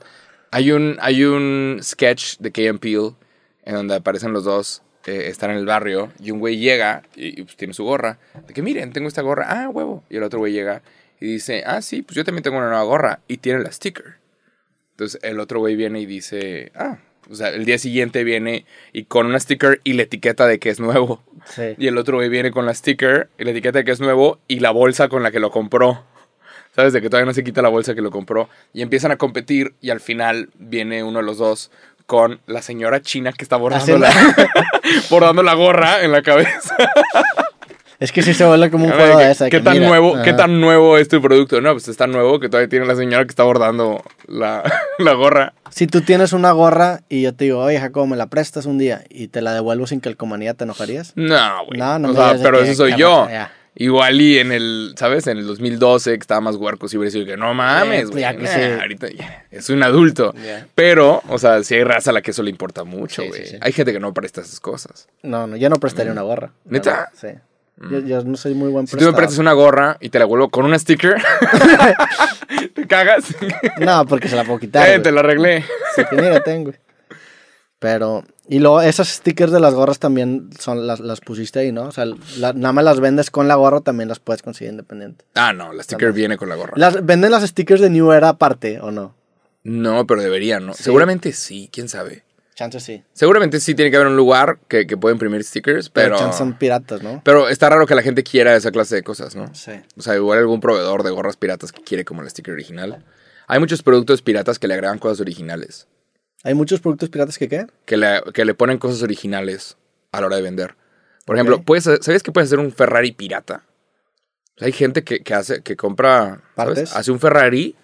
Hay un, hay un sketch de Key Peele en donde aparecen los dos, eh, están en el barrio, y un güey llega y, y, pues, tiene su gorra. De que miren, tengo esta gorra, ah, huevo. Y el otro güey llega y dice, ah, sí, pues yo también tengo una nueva gorra, y tiene la sticker. Entonces el otro güey viene y dice, ah, o sea, el día siguiente viene y con una sticker y la etiqueta de que es nuevo. Sí. Y el otro güey viene con la sticker y la etiqueta de que es nuevo y la bolsa con la que lo compró. ¿Sabes? De que todavía no se quita la bolsa que lo compró. Y empiezan a competir y al final viene uno de los dos con la señora china que está bordando, la, [laughs] bordando la gorra en la cabeza. Es que sí se vuelve como un juego de esa. ¿Qué, que tan mira, nuevo, ¿Qué tan nuevo es tu producto? No, pues es tan nuevo que todavía tiene la señora que está bordando la, [laughs] la gorra. Si tú tienes una gorra y yo te digo, oye, Jacobo, me la prestas un día y te la devuelvo sin calcomanía, ¿te enojarías? No, güey. No, no o me sea, pero que- ese soy que- yo. ya. Igual y en el, ¿sabes? En el 2012 que estaba más huerco, sí hubiera sido que no mames, güey. que sí. Ahorita ya, es un adulto. Ya. Pero, o sea, si hay raza a la que eso le importa mucho, güey. sí, sí. Hay gente que no presta esas cosas. No, no, yo no prestaría una gorra. ¿Neta? Sí. Yo, yo no soy muy buen Si tú me prestas una gorra y te la vuelvo con una sticker, [laughs] [laughs] ¿te cagas? No, porque se la puedo quitar. Eh, te la arreglé. Sí, que mira, tengo. Pero, y luego esas stickers de las gorras también son las, las pusiste ahí, ¿no? O sea, la- nada más las vendes con la gorra, también las puedes conseguir independiente. Ah, no, la sticker viene con la gorra. Las, ¿Venden las stickers de New Era aparte o no? No, pero deberían, ¿no? Sí. Seguramente sí, quién sabe. Chances sí. Seguramente sí tiene que haber un lugar que, que pueda imprimir stickers, Pero, pero... son piratas, ¿no? Pero está raro que la gente quiera esa clase de cosas, ¿no? Sí. O sea, igual algún proveedor de gorras piratas que quiere como el sticker original. Hay muchos productos piratas que le agregan cosas originales. ¿Hay muchos productos piratas que qué? Que le, que le ponen cosas originales a la hora de vender. Por ejemplo, puedes, ¿sabías que puedes hacer un Ferrari pirata? O sea, hay gente que, que hace, que compra, ¿sabes? ¿Partes? Hace un Ferrari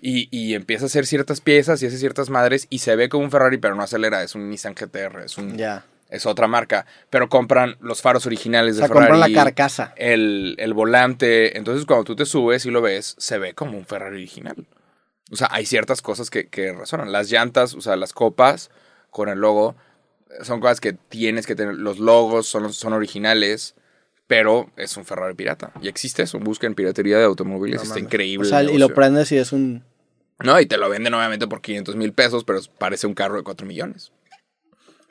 y, y empieza a hacer ciertas piezas y hace ciertas madres y se ve como un Ferrari, pero no acelera, es un Nissan GTR, es, un, es otra marca. Pero compran los faros originales O de sea, Ferrari. compran la carcasa. el, el volante. Entonces, cuando tú te subes y lo ves, se ve como un Ferrari original. O sea, hay ciertas cosas que, que razonan. Las llantas, o sea, las copas con el logo, son cosas que tienes que tener. Los logos son, son originales, pero es un Ferrari pirata. Y existe eso. Busquen piratería de automóviles. No está mames. increíble. O sea, el y lo prendes y es un... No, y te lo venden obviamente por 500 mil pesos, pero parece un carro de 4 millones.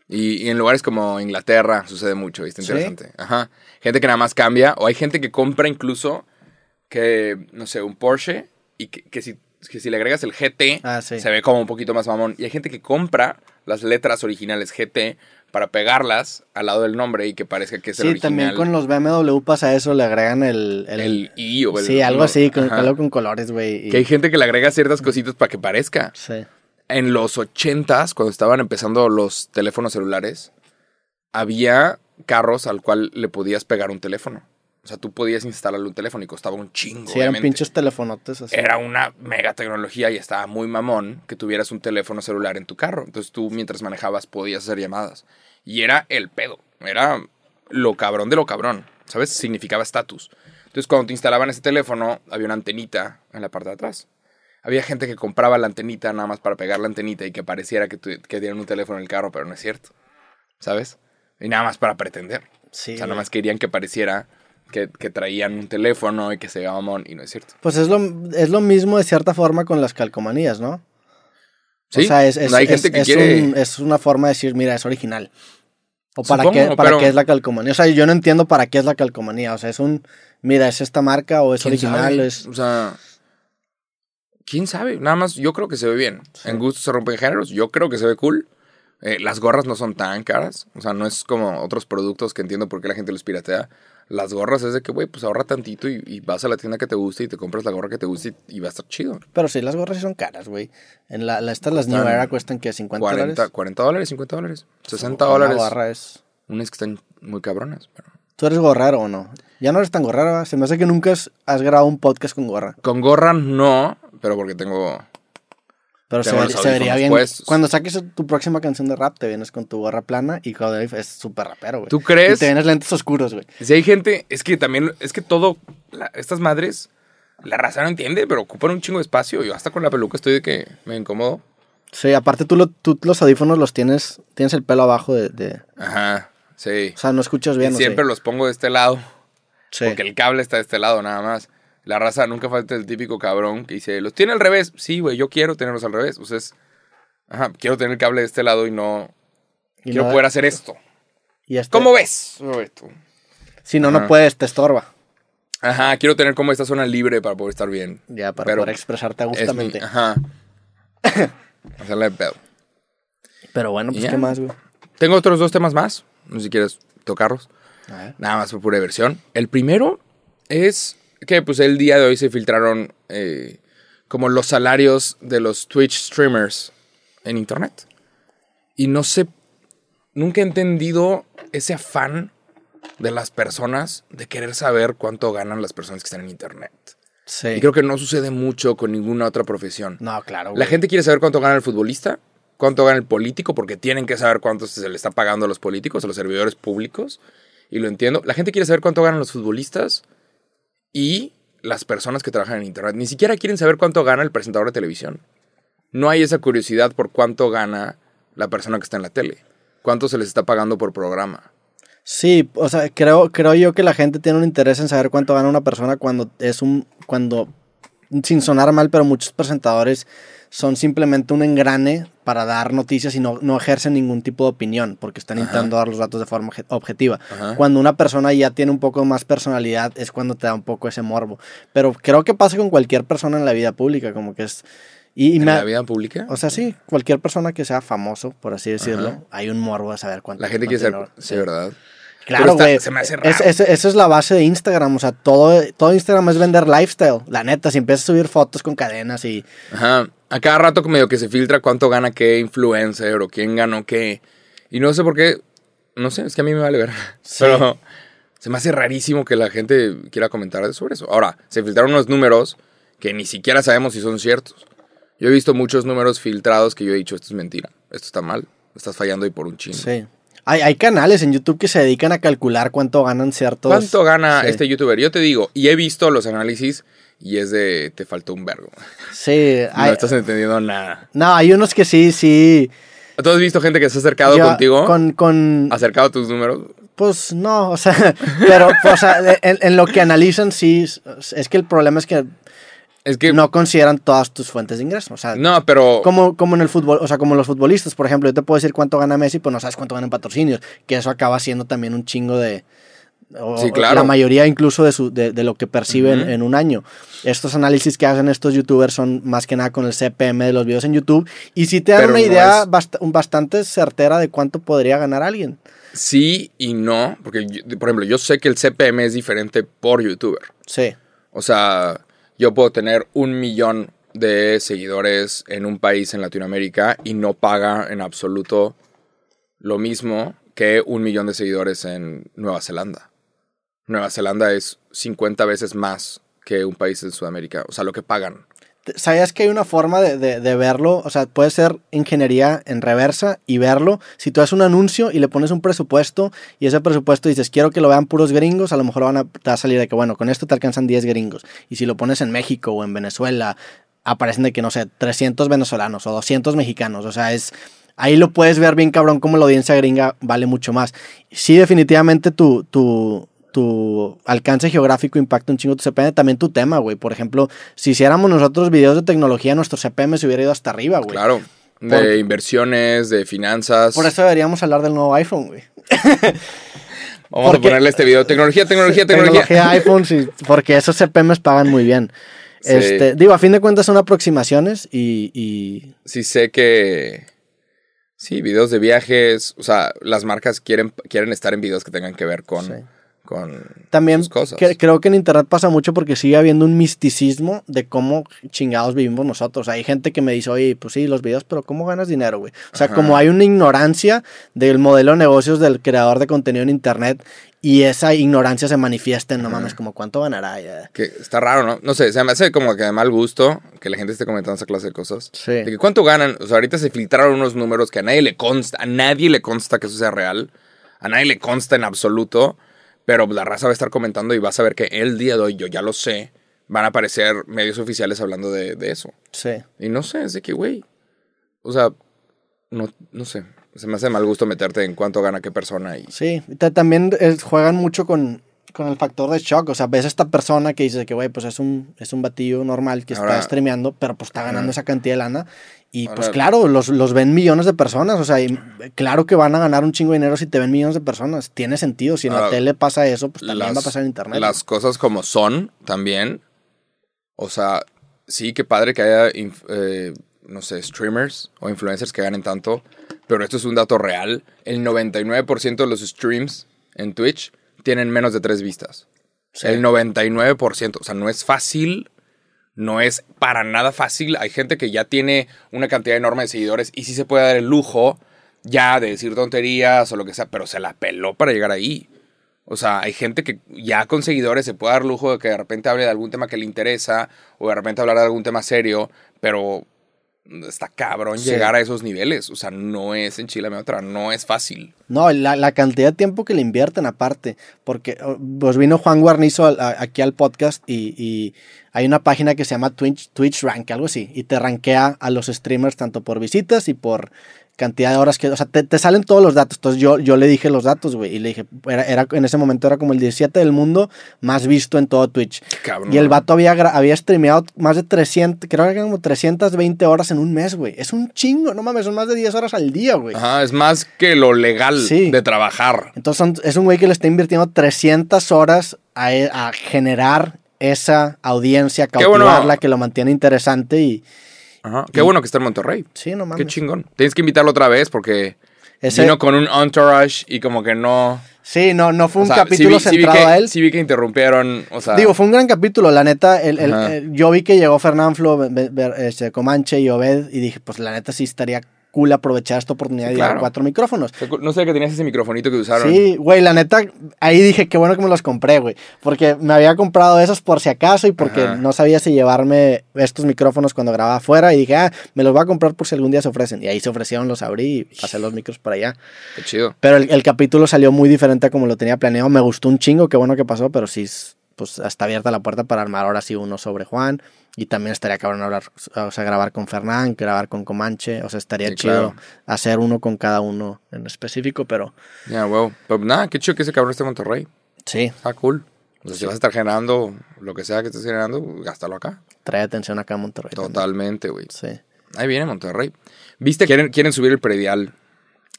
Y, y en lugares como Inglaterra sucede mucho, está ¿Sí? interesante. Ajá. Gente que nada más cambia, o hay gente que compra incluso que, no sé, un Porsche, y que, que si, que si le agregas el GT, Ah, sí. se ve como un poquito más mamón. Y hay gente que compra las letras originales GT para pegarlas al lado del nombre y que parezca que es el Sí, original. también con los BMW pasa eso, le agregan el... el- el I o el... sí, algo así, con, algo con colores, güey. y- Que hay gente que le agrega ciertas cositas para que parezca. Sí. en los ochentas, cuando estaban empezando los teléfonos celulares, había carros al cual le podías pegar un teléfono. O sea, tú podías instalarle un teléfono y costaba un chingo. Sí, eran obviamente. pinches telefonotes así. Era una mega tecnología y estaba muy mamón que tuvieras un teléfono celular en tu carro. Entonces tú mientras manejabas podías hacer llamadas. Y era el pedo. Era lo cabrón de lo cabrón. ¿Sabes? Significaba estatus. Entonces cuando te instalaban ese teléfono había una antenita en la parte de atrás. Había gente que compraba la antenita nada más para pegar la antenita y que pareciera que, tu- que tienen un teléfono en el carro, pero no es cierto. ¿Sabes? Y nada más para pretender. Sí, o sea, nada más querían que pareciera que, que traían un teléfono y que se mamón y no es cierto. Pues es lo, es lo mismo de cierta forma con las calcomanías, ¿no? Sí, O sea, es, es- hay es- gente que es quiere... un- es una forma de decir, mira, es original. O para, Supongo, qué, para pero- qué es la calcomanía. O sea, yo no entiendo para qué es la calcomanía. O sea, es un, mira, es esta marca o es ¿Quién original. Es, O sea, quién sabe. Nada más, yo creo que se ve bien. En gustos se rompen géneros. Yo creo que se ve cool. Eh, las gorras no son tan caras. O sea, no es como otros productos que entiendo por qué la gente los piratea. Las gorras es de que, güey, pues ahorra tantito y, y vas a la tienda que te guste y te compras la gorra que te guste y, y va a estar chido. pero sí, las gorras sí son caras, güey. En la, la- estas, las New Era cuestan que 50 40, dólares. 40 dólares, 50 dólares, 60 Una dólares. gorra es... Unas que están muy cabronas. pero- ¿Tú eres gorrero o no? Ya no eres tan gorrero, ¿verdad? Se me hace que nunca has grabado un podcast con gorra. Con gorra no, pero porque tengo... Pero se, ver- se vería bien. puestos. Cuando saques tu próxima canción de rap, te vienes con tu gorra plana y joder, es súper rapero, güey. ¿Tú crees? Y te vienes lentes oscuros, güey. Si hay gente, es que también, es que todo, la- estas madres, la raza no entiende, pero ocupan un chingo de espacio. Yo hasta con la peluca estoy de que me incomodo. Sí, aparte tú, lo- tú los audífonos los tienes, tienes el pelo abajo de, de- Ajá, sí. o sea, no escuchas Y bien, ¿o siempre los pongo de este lado, Sí. porque el cable está de este lado nada más. La raza nunca falta el típico cabrón que dice, los tiene al revés. Sí, güey, yo quiero tenerlos al revés. O sea, es, ajá, quiero tener el cable de este lado y no, Y quiero no- poder hacer esto. y este- ¿Cómo ves, Roberto? Si no, no puedes, te estorba. Ajá, quiero tener como esta zona libre para poder estar bien. Ya, para Pero poder expresarte Es mi- ajá. [coughs] Hacerle de pedo. Pero bueno, pues Ya. qué más, güey. Tengo otros dos temas más. No sé si quieres tocarlos. Nada más por pura diversión. El primero es que pues el día de hoy se filtraron eh, como los salarios de los Twitch streamers en internet. Y no sé, nunca he entendido ese afán de las personas de querer saber cuánto ganan las personas que están en internet. Sí. Y creo que no sucede mucho con ninguna otra profesión. No, claro, güey. La gente quiere saber cuánto gana el futbolista, cuánto gana el político, porque tienen que saber cuánto se le está pagando a los políticos, a los servidores públicos. Y lo entiendo. La gente quiere saber cuánto ganan los futbolistas y las personas que trabajan en Internet. Ni siquiera quieren saber cuánto gana el presentador de televisión. No hay esa curiosidad por cuánto gana la persona que está en la tele. Cuánto se les está pagando por programa. Sí, o sea, creo, creo yo que la gente tiene un interés en saber cuánto gana una persona cuando es un, cuando, sin sonar mal, pero muchos presentadores son simplemente un engrane para dar noticias y no, no ejercen ningún tipo de opinión porque están intentando dar los datos de forma obje- objetiva. Ajá. Cuando una persona ya tiene un poco más personalidad es cuando te da un poco ese morbo. Pero creo que pasa con cualquier persona en la vida pública, como que es... Y, y ¿En me la vida pública? O sea, sí, cualquier persona que sea famoso, por así decirlo, Ajá. hay un morbo de saber cuánto. la gente quiere dinero- Sí, ¿verdad? Claro, güey. se me hace Es- raro. es- esa es la base de Instagram. O sea, todo, todo Instagram es vender lifestyle. La neta, si empiezas a subir fotos con cadenas y. Ajá. A cada rato medio que se filtra cuánto gana qué influencer o quién ganó qué. Y no sé por qué. No sé, es que a mí me vale ver. Sí. Pero se me hace rarísimo que la gente quiera comentar sobre eso. Ahora, se filtraron unos números que ni siquiera sabemos si son ciertos. Yo he visto muchos números filtrados que yo he dicho, esto es mentira, esto está mal, estás fallando y por un chingo. Sí. Hay, hay canales en YouTube que se dedican a calcular cuánto ganan ciertos. ¿Cuánto gana Sí. este youtuber? Yo te digo, y he visto los análisis y es de, te faltó un vergo. Sí. [laughs] No hay- estás entendiendo nada. no, hay unos que sí, sí. ¿Tú has visto gente que se ha acercado Yo- contigo? Con, con, acercado a tus números. Pues no, o sea, [laughs] pero o sea, en, en lo que analizan, sí. Es que el problema es que Es que. no consideran todas tus fuentes de ingreso. O sea, No, pero. Como, como en el fútbol, o sea, como los futbolistas, por ejemplo, yo te puedo decir cuánto gana Messi, pues no sabes cuánto gana en patrocinios, que eso acaba siendo también un chingo de... o- Sí, claro. La mayoría incluso de, su, de, de lo que perciben en un año. Estos análisis que hacen estos youtubers son más que nada con el CPM de los videos en YouTube y sí te dan Pero una no idea es- bast- bastante certera de cuánto podría ganar alguien. Sí y no. Porque, por ejemplo, yo sé que el CPM es diferente por youtuber. Sí, O sea, yo puedo tener un millón de seguidores en un país en Latinoamérica y no paga en absoluto lo mismo que un millón de seguidores en Nueva Zelanda. Nueva Zelanda es 50 veces más que un país en Sudamérica. O sea, lo que pagan. ¿Sabías que hay una forma de, de- de verlo? O sea, puede ser ingeniería en reversa y verlo. Si tú haces un anuncio y le pones un presupuesto y ese presupuesto dices, quiero que lo vean puros gringos, a lo mejor van a, te va a salir de que, bueno, con esto te alcanzan 10 gringos. Y si lo pones en México o en Venezuela, aparecen de que, no sé, 300 venezolanos o 200 mexicanos. O sea, es... Ahí lo puedes ver bien cabrón como la audiencia gringa vale mucho más. Sí, definitivamente tu, tu, tu alcance geográfico impacta un chingo tu CPM, también tu tema, güey. Por ejemplo, si hiciéramos nosotros videos de tecnología, nuestro CPM se hubiera ido hasta arriba, güey. Claro. De inversiones, de finanzas. Por eso deberíamos hablar del nuevo iPhone, güey. [laughs] Vamos porque- a ponerle este video. Tecnología, tecnología, tecnología. Tecnología [laughs] iPhone, sí, porque esos CPMs pagan muy bien. Sí. Este, digo, a fin de cuentas son aproximaciones y, y sí sé que sí, videos de viajes, o sea, las marcas quieren, quieren estar en videos que tengan que ver con, Sí. Con también sus cosas. cre- creo que en internet pasa mucho porque sigue habiendo un misticismo de cómo chingados vivimos nosotros. Hay gente que me dice, oye, pues sí, los videos, pero ¿cómo ganas dinero, güey? O sea, Ajá. como hay una ignorancia del modelo de negocios del creador de contenido en internet y esa ignorancia se manifiesta en, no Ajá. mames, como cuánto ganará. Ya? Que está raro, ¿no? No sé, se me hace como que de mal gusto que la gente esté comentando esa clase de cosas. Sí. De que cuánto ganan, o sea, ahorita se filtraron unos números que a nadie le consta, a nadie le consta que eso sea real, a nadie le consta en absoluto, pero la raza va a estar comentando y vas a ver que el día de hoy, yo ya lo sé, van a aparecer medios oficiales hablando de, de eso. Sí. Y no sé, es de que, güey, o sea, no, no sé, se me hace mal gusto meterte en cuánto gana qué persona y... Sí, también eh, juegan mucho con, con el factor de shock. O sea, ves a esta persona que dice que, güey, pues es un, es un batillo normal que Ahora- está streameando, pero pues está ganando esa cantidad de lana. Y pues claro, los, los ven millones de personas. O sea, y claro que van a ganar un chingo de dinero si te ven millones de personas. Tiene sentido. Si en la tele pasa eso, pues también las- va a pasar en internet. Las cosas como son también. O sea, sí, qué padre que haya, eh, no sé, streamers o influencers que ganen tanto. Pero esto es un dato real. El 99% de los streams en Twitch tienen menos de tres vistas. Sí. El 99%. O sea, no es fácil. No es para nada fácil. Hay gente que ya tiene una cantidad enorme de seguidores y sí se puede dar el lujo ya de decir tonterías o lo que sea, pero se la peló para llegar ahí. O sea, hay gente que ya con seguidores se puede dar lujo de que de repente hable de algún tema que le interesa o de repente hablar de algún tema serio, pero está cabrón Sí. llegar a esos niveles. O sea, no es en Chile otra, no es fácil. No, la, la cantidad de tiempo que le invierten aparte, porque oh, pues vino Juan Guarnizo a- aquí al podcast y, y hay una página que se llama Twitch, Twitch Rank, algo así, y te rankea a los streamers tanto por visitas y por cantidad de horas que, o sea, te, te salen todos los datos. Entonces yo, yo le dije los datos, güey, y le dije, era, era- en ese momento era como el 17 del mundo más visto en todo Twitch. Cabrón. Y el vato había, había streameado más de 300, creo que eran como 320 horas en un mes, güey. Es un chingo, no mames, son más de 10 horas al día, güey. Ajá, es más que lo legal Sí. de trabajar. Entonces son- es un güey que le está invirtiendo 300 horas a, e- a generar esa audiencia, Qué bueno. cautivarla, que lo mantiene interesante y... Ajá. Qué bueno que está en Monterrey. Sí, no Qué mames. chingón. Tienes que invitarlo otra vez porque Ese- vino con un entourage y como que no... Sí, no, no fue un o sea, capítulo sí vi, sí centrado que, a él. Sí vi que interrumpieron, o sea... Digo, fue un gran capítulo, la neta. El, el- el- yo vi que llegó Fernanflo, Be- Be- Be- este, Comanche y Obed y dije, pues la neta sí estaría cool aprovechar esta oportunidad de llevar claro. cuatro micrófonos. No sé que tenías ese microfonito que usaron. Sí, güey, la neta, ahí dije, qué bueno que me los compré, güey. Porque me había comprado esos por si acaso y porque Ajá. no sabía si llevarme estos micrófonos cuando grababa afuera. Y dije, ah, me los voy a comprar por si algún día se ofrecen. Y ahí se ofrecieron, los abrí y pasé los micros para allá. Qué chido. Pero el, el capítulo salió muy diferente a como lo tenía planeado. Me gustó un chingo, qué bueno que pasó, pero sí, pues está abierta la puerta para armar ahora sí uno sobre Juan. Y también estaría cabrón hablar, o sea, grabar con Fernán, grabar con Comanche. O sea, estaría Sí, chido claro. hacer uno con cada uno en específico, pero Ya, wow. Pero nada, qué chido que ese cabrón esté en Monterrey. sí, Está cool. O sea, si vas a estar generando lo que sea que estés generando, gástalo acá. trae atención acá en Monterrey. Totalmente, güey. Sí. Ahí viene Monterrey. ¿Viste? Quieren, quieren subir el predial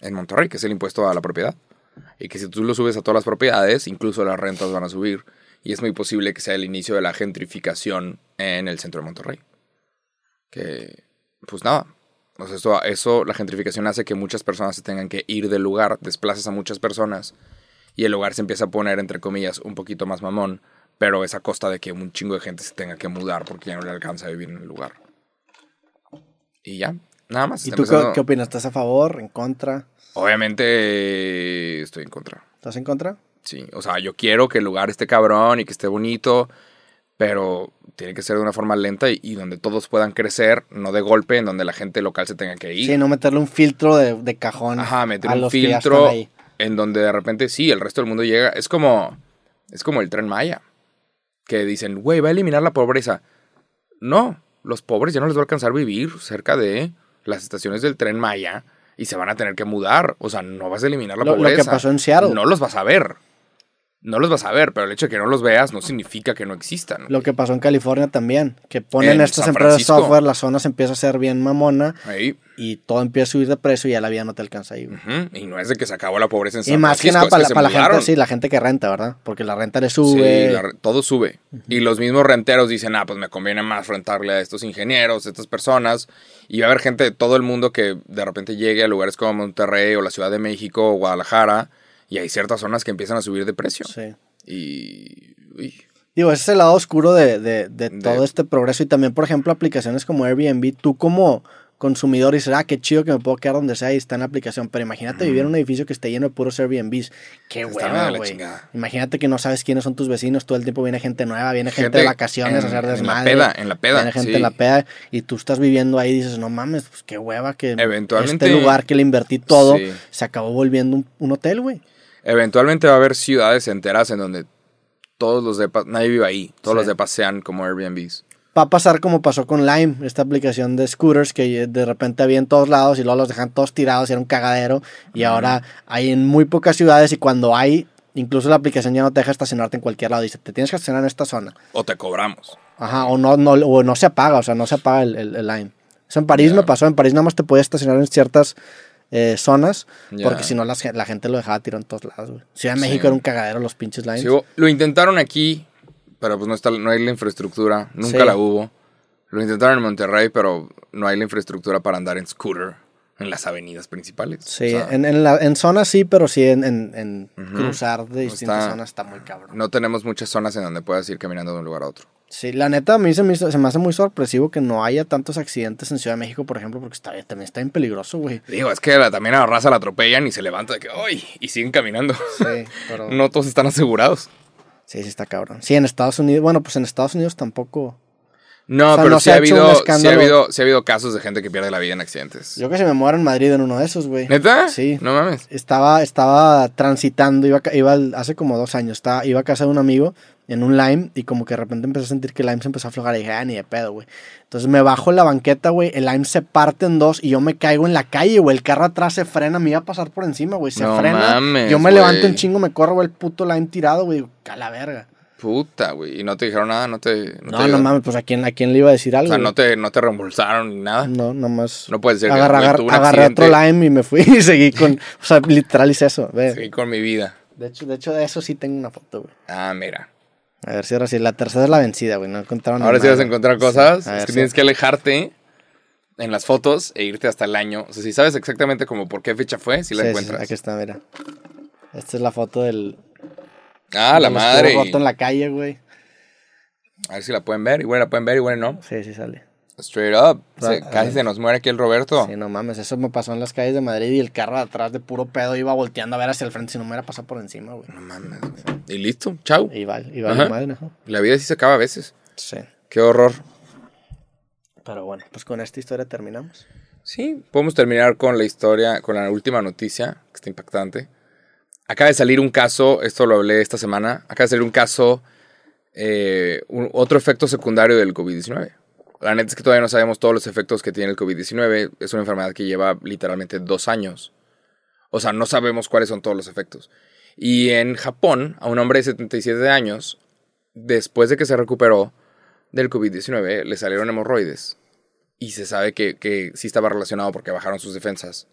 en Monterrey, que es el impuesto a la propiedad. Y que si tú lo subes a todas las propiedades, incluso las rentas van a subir. Y es muy posible que sea el inicio de la gentrificación en el centro de Monterrey. Que, pues nada. O sea, eso, eso, la gentrificación hace que muchas personas se tengan que ir del lugar, desplazas a muchas personas y el lugar se empieza a poner, entre comillas, un poquito más mamón, pero es a costa de que un chingo de gente se tenga que mudar porque ya no le alcanza a vivir en el lugar. Y ya, nada más. ¿Y tú qué, empezando- qué opinas? ¿Estás a favor? ¿En contra? Obviamente eh, estoy en contra. ¿Estás en contra? Sí, o sea, yo quiero que el lugar esté cabrón y que esté bonito, pero tiene que ser de una forma lenta y, y donde todos puedan crecer, no de golpe, en donde la gente local se tenga que ir. Sí, no meterle un filtro de, de cajón. Ajá, meter a un los que ya filtro están ahí. en donde de repente sí, el resto del mundo llega. Es como, es como el tren Maya, que dicen, güey, va a eliminar la pobreza. No, los pobres ya no les va a alcanzar vivir cerca de las estaciones del tren Maya y se van a tener que mudar. O sea, no vas a eliminar la Lo- lo pobreza. que pasó en Seattle. No los vas a ver. No los vas a ver, pero el hecho de que no los veas no significa que no existan. Lo que pasó en California también, que ponen En estas empresas de software, la zona se empieza a hacer bien mamona Ahí. y todo empieza a subir de precio y ya la vida no te alcanza ahí. güey. Y no es de que se acabó la pobreza en San Y más que nada es para, la, se para la gente, sí, la gente que renta, ¿verdad? Porque la renta le sube. Sí, la todo sube. Y los mismos renteros dicen, ah, pues me conviene más rentarle a estos ingenieros, a estas personas. Y va a haber gente de todo el mundo que de repente llegue a lugares como Monterrey o la Ciudad de México o Guadalajara. Y hay ciertas zonas que empiezan a subir de precio. Sí. Y... uy, Digo, ese es el lado oscuro de, de- de De- todo este progreso. Y también, por ejemplo, aplicaciones como Airbnb, tú como consumidor dices, ah, qué chido que me puedo quedar donde sea y está en la aplicación. Pero imagínate vivir en un edificio que esté lleno de puros Airbnbs. Qué la güey. Imagínate que no sabes quiénes son tus vecinos. Todo el tiempo viene gente nueva, viene gente, Gente de vacaciones a en- hacer en la desmadre. peda, en la peda, Viene gente sí. en la peda y tú estás viviendo ahí y dices, no mames, pues qué hueva que Eventualmente- este lugar que le invertí todo Sí. se acabó volviendo un, un hotel, güey. Eventualmente va a haber ciudades enteras en donde todos los depas, nadie vive ahí, todos Sí. los depas sean como Airbnbs. va a pasar como pasó con Lime, esta aplicación de scooters que de repente había en todos lados y luego los dejan todos tirados y era un cagadero. Y ahora hay en muy pocas ciudades y cuando hay, incluso la aplicación ya no te deja estacionarte en cualquier lado. Dice, te tienes que estacionar en esta zona. O te cobramos. Ajá, o no, no, o no se apaga, o sea, no se apaga el, el- el Lime. Eso en París Ya. me pasó, en París nada más te podías estacionar en ciertas eh, zonas, porque si no la gente lo dejaba tirado en todos lados, güey. Ciudad de Sí. México era un cagadero los pinches. Sí, o- lo intentaron aquí, pero pues no, está, no hay la infraestructura, nunca Sí. la hubo. Lo intentaron en Monterrey, pero no hay la infraestructura para andar en scooter en las avenidas principales. Sí, O sea, en, en, la, en zonas sí, pero sí en, en, cruzar de distintas está- zonas está muy cabrón. no tenemos muchas zonas en donde puedas ir caminando de un lugar a otro. Sí, la neta a mí se me, hizo- se me hace muy sorpresivo que no haya tantos accidentes en Ciudad de México, por ejemplo, porque está, también está bien peligroso, güey. Digo, es que la- también a la raza la atropellan y se levanta de que, ¡ay! Y siguen caminando. Sí, [laughs] pero... no todos están asegurados. Sí, sí está cabrón. Sí, en Estados Unidos, bueno, pues en Estados Unidos tampoco... No, O sea, pero no sí ha, habido, sí, ha habido, sí ha habido casos de gente que pierde la vida en accidentes. Yo que se me muero en Madrid en uno de esos, güey. ¿Neta? Sí. No mames. Estaba, estaba transitando, iba, iba hace como dos años, estaba, iba a casa de un amigo en un Lime y como que de repente empecé a sentir que el Lime se empezó a aflojar y dije, ah, ni de pedo, güey. Entonces me bajo en la banqueta, güey, el Lime se parte en dos y yo me caigo en la calle, güey. El carro atrás se frena, me iba a pasar por encima, güey. Se No frena. mames, yo me levanto un chingo, me corro, güey, el puto Lime tirado, güey. A la verga. Puta, güey. ¿Y no te dijeron nada? ¿No te.? No, te no, mames, pues a quién, a quién le iba a decir O algo. sea, güey? no te, no te reembolsaron ni nada. No, nomás. No puedes decir que, Agarra- un agarré otro. Lime y me fui y seguí con. O sea, literal hice eso. Ve. Seguí con mi vida. De, hecho, de hecho, de eso sí tengo una foto, güey. Ah, mira. A ver si ahora sí. La tercera es la vencida, güey. No encontraron Ahora sí vas a encontrar Sí. cosas. A es ver que tienes que alejarte en las fotos e irte hasta el año. O sea, si sabes exactamente como por qué fecha fue, si la Sí, sí, encuentras. aquí está, mira. Esta es la foto del. ah, la madre. roto en la calle, güey. A ver si la pueden ver. Igual la pueden ver, igual no. Sí, sí sale. Straight up. Se- casi se nos muere aquí el Roberto. Sí, no mames. Eso me pasó en las calles de Madrid y el carro de atrás de puro pedo iba volteando a ver hacia el frente si no me hubiera pasado por encima, güey. No mames. güey. Y listo. Chau. Y vale, y vale madre, ¿no? La vida sí se acaba a veces. Sí. Qué horror. Pero bueno, pues con esta historia terminamos. Sí, podemos terminar con la historia, con la última noticia, que está impactante. Acaba de salir un caso, esto lo hablé esta semana, acaba de salir un caso, eh, un- otro efecto secundario del COVID-19. La neta es que todavía no sabemos todos los efectos que tiene el COVID-19. Es una enfermedad que lleva literalmente dos años. O sea, no sabemos cuáles son todos los efectos. Y en Japón, a un hombre de 77 años, después de que se recuperó del COVID-19, le salieron hemorroides. Y se sabe que, que sí estaba relacionado porque bajaron sus defensas.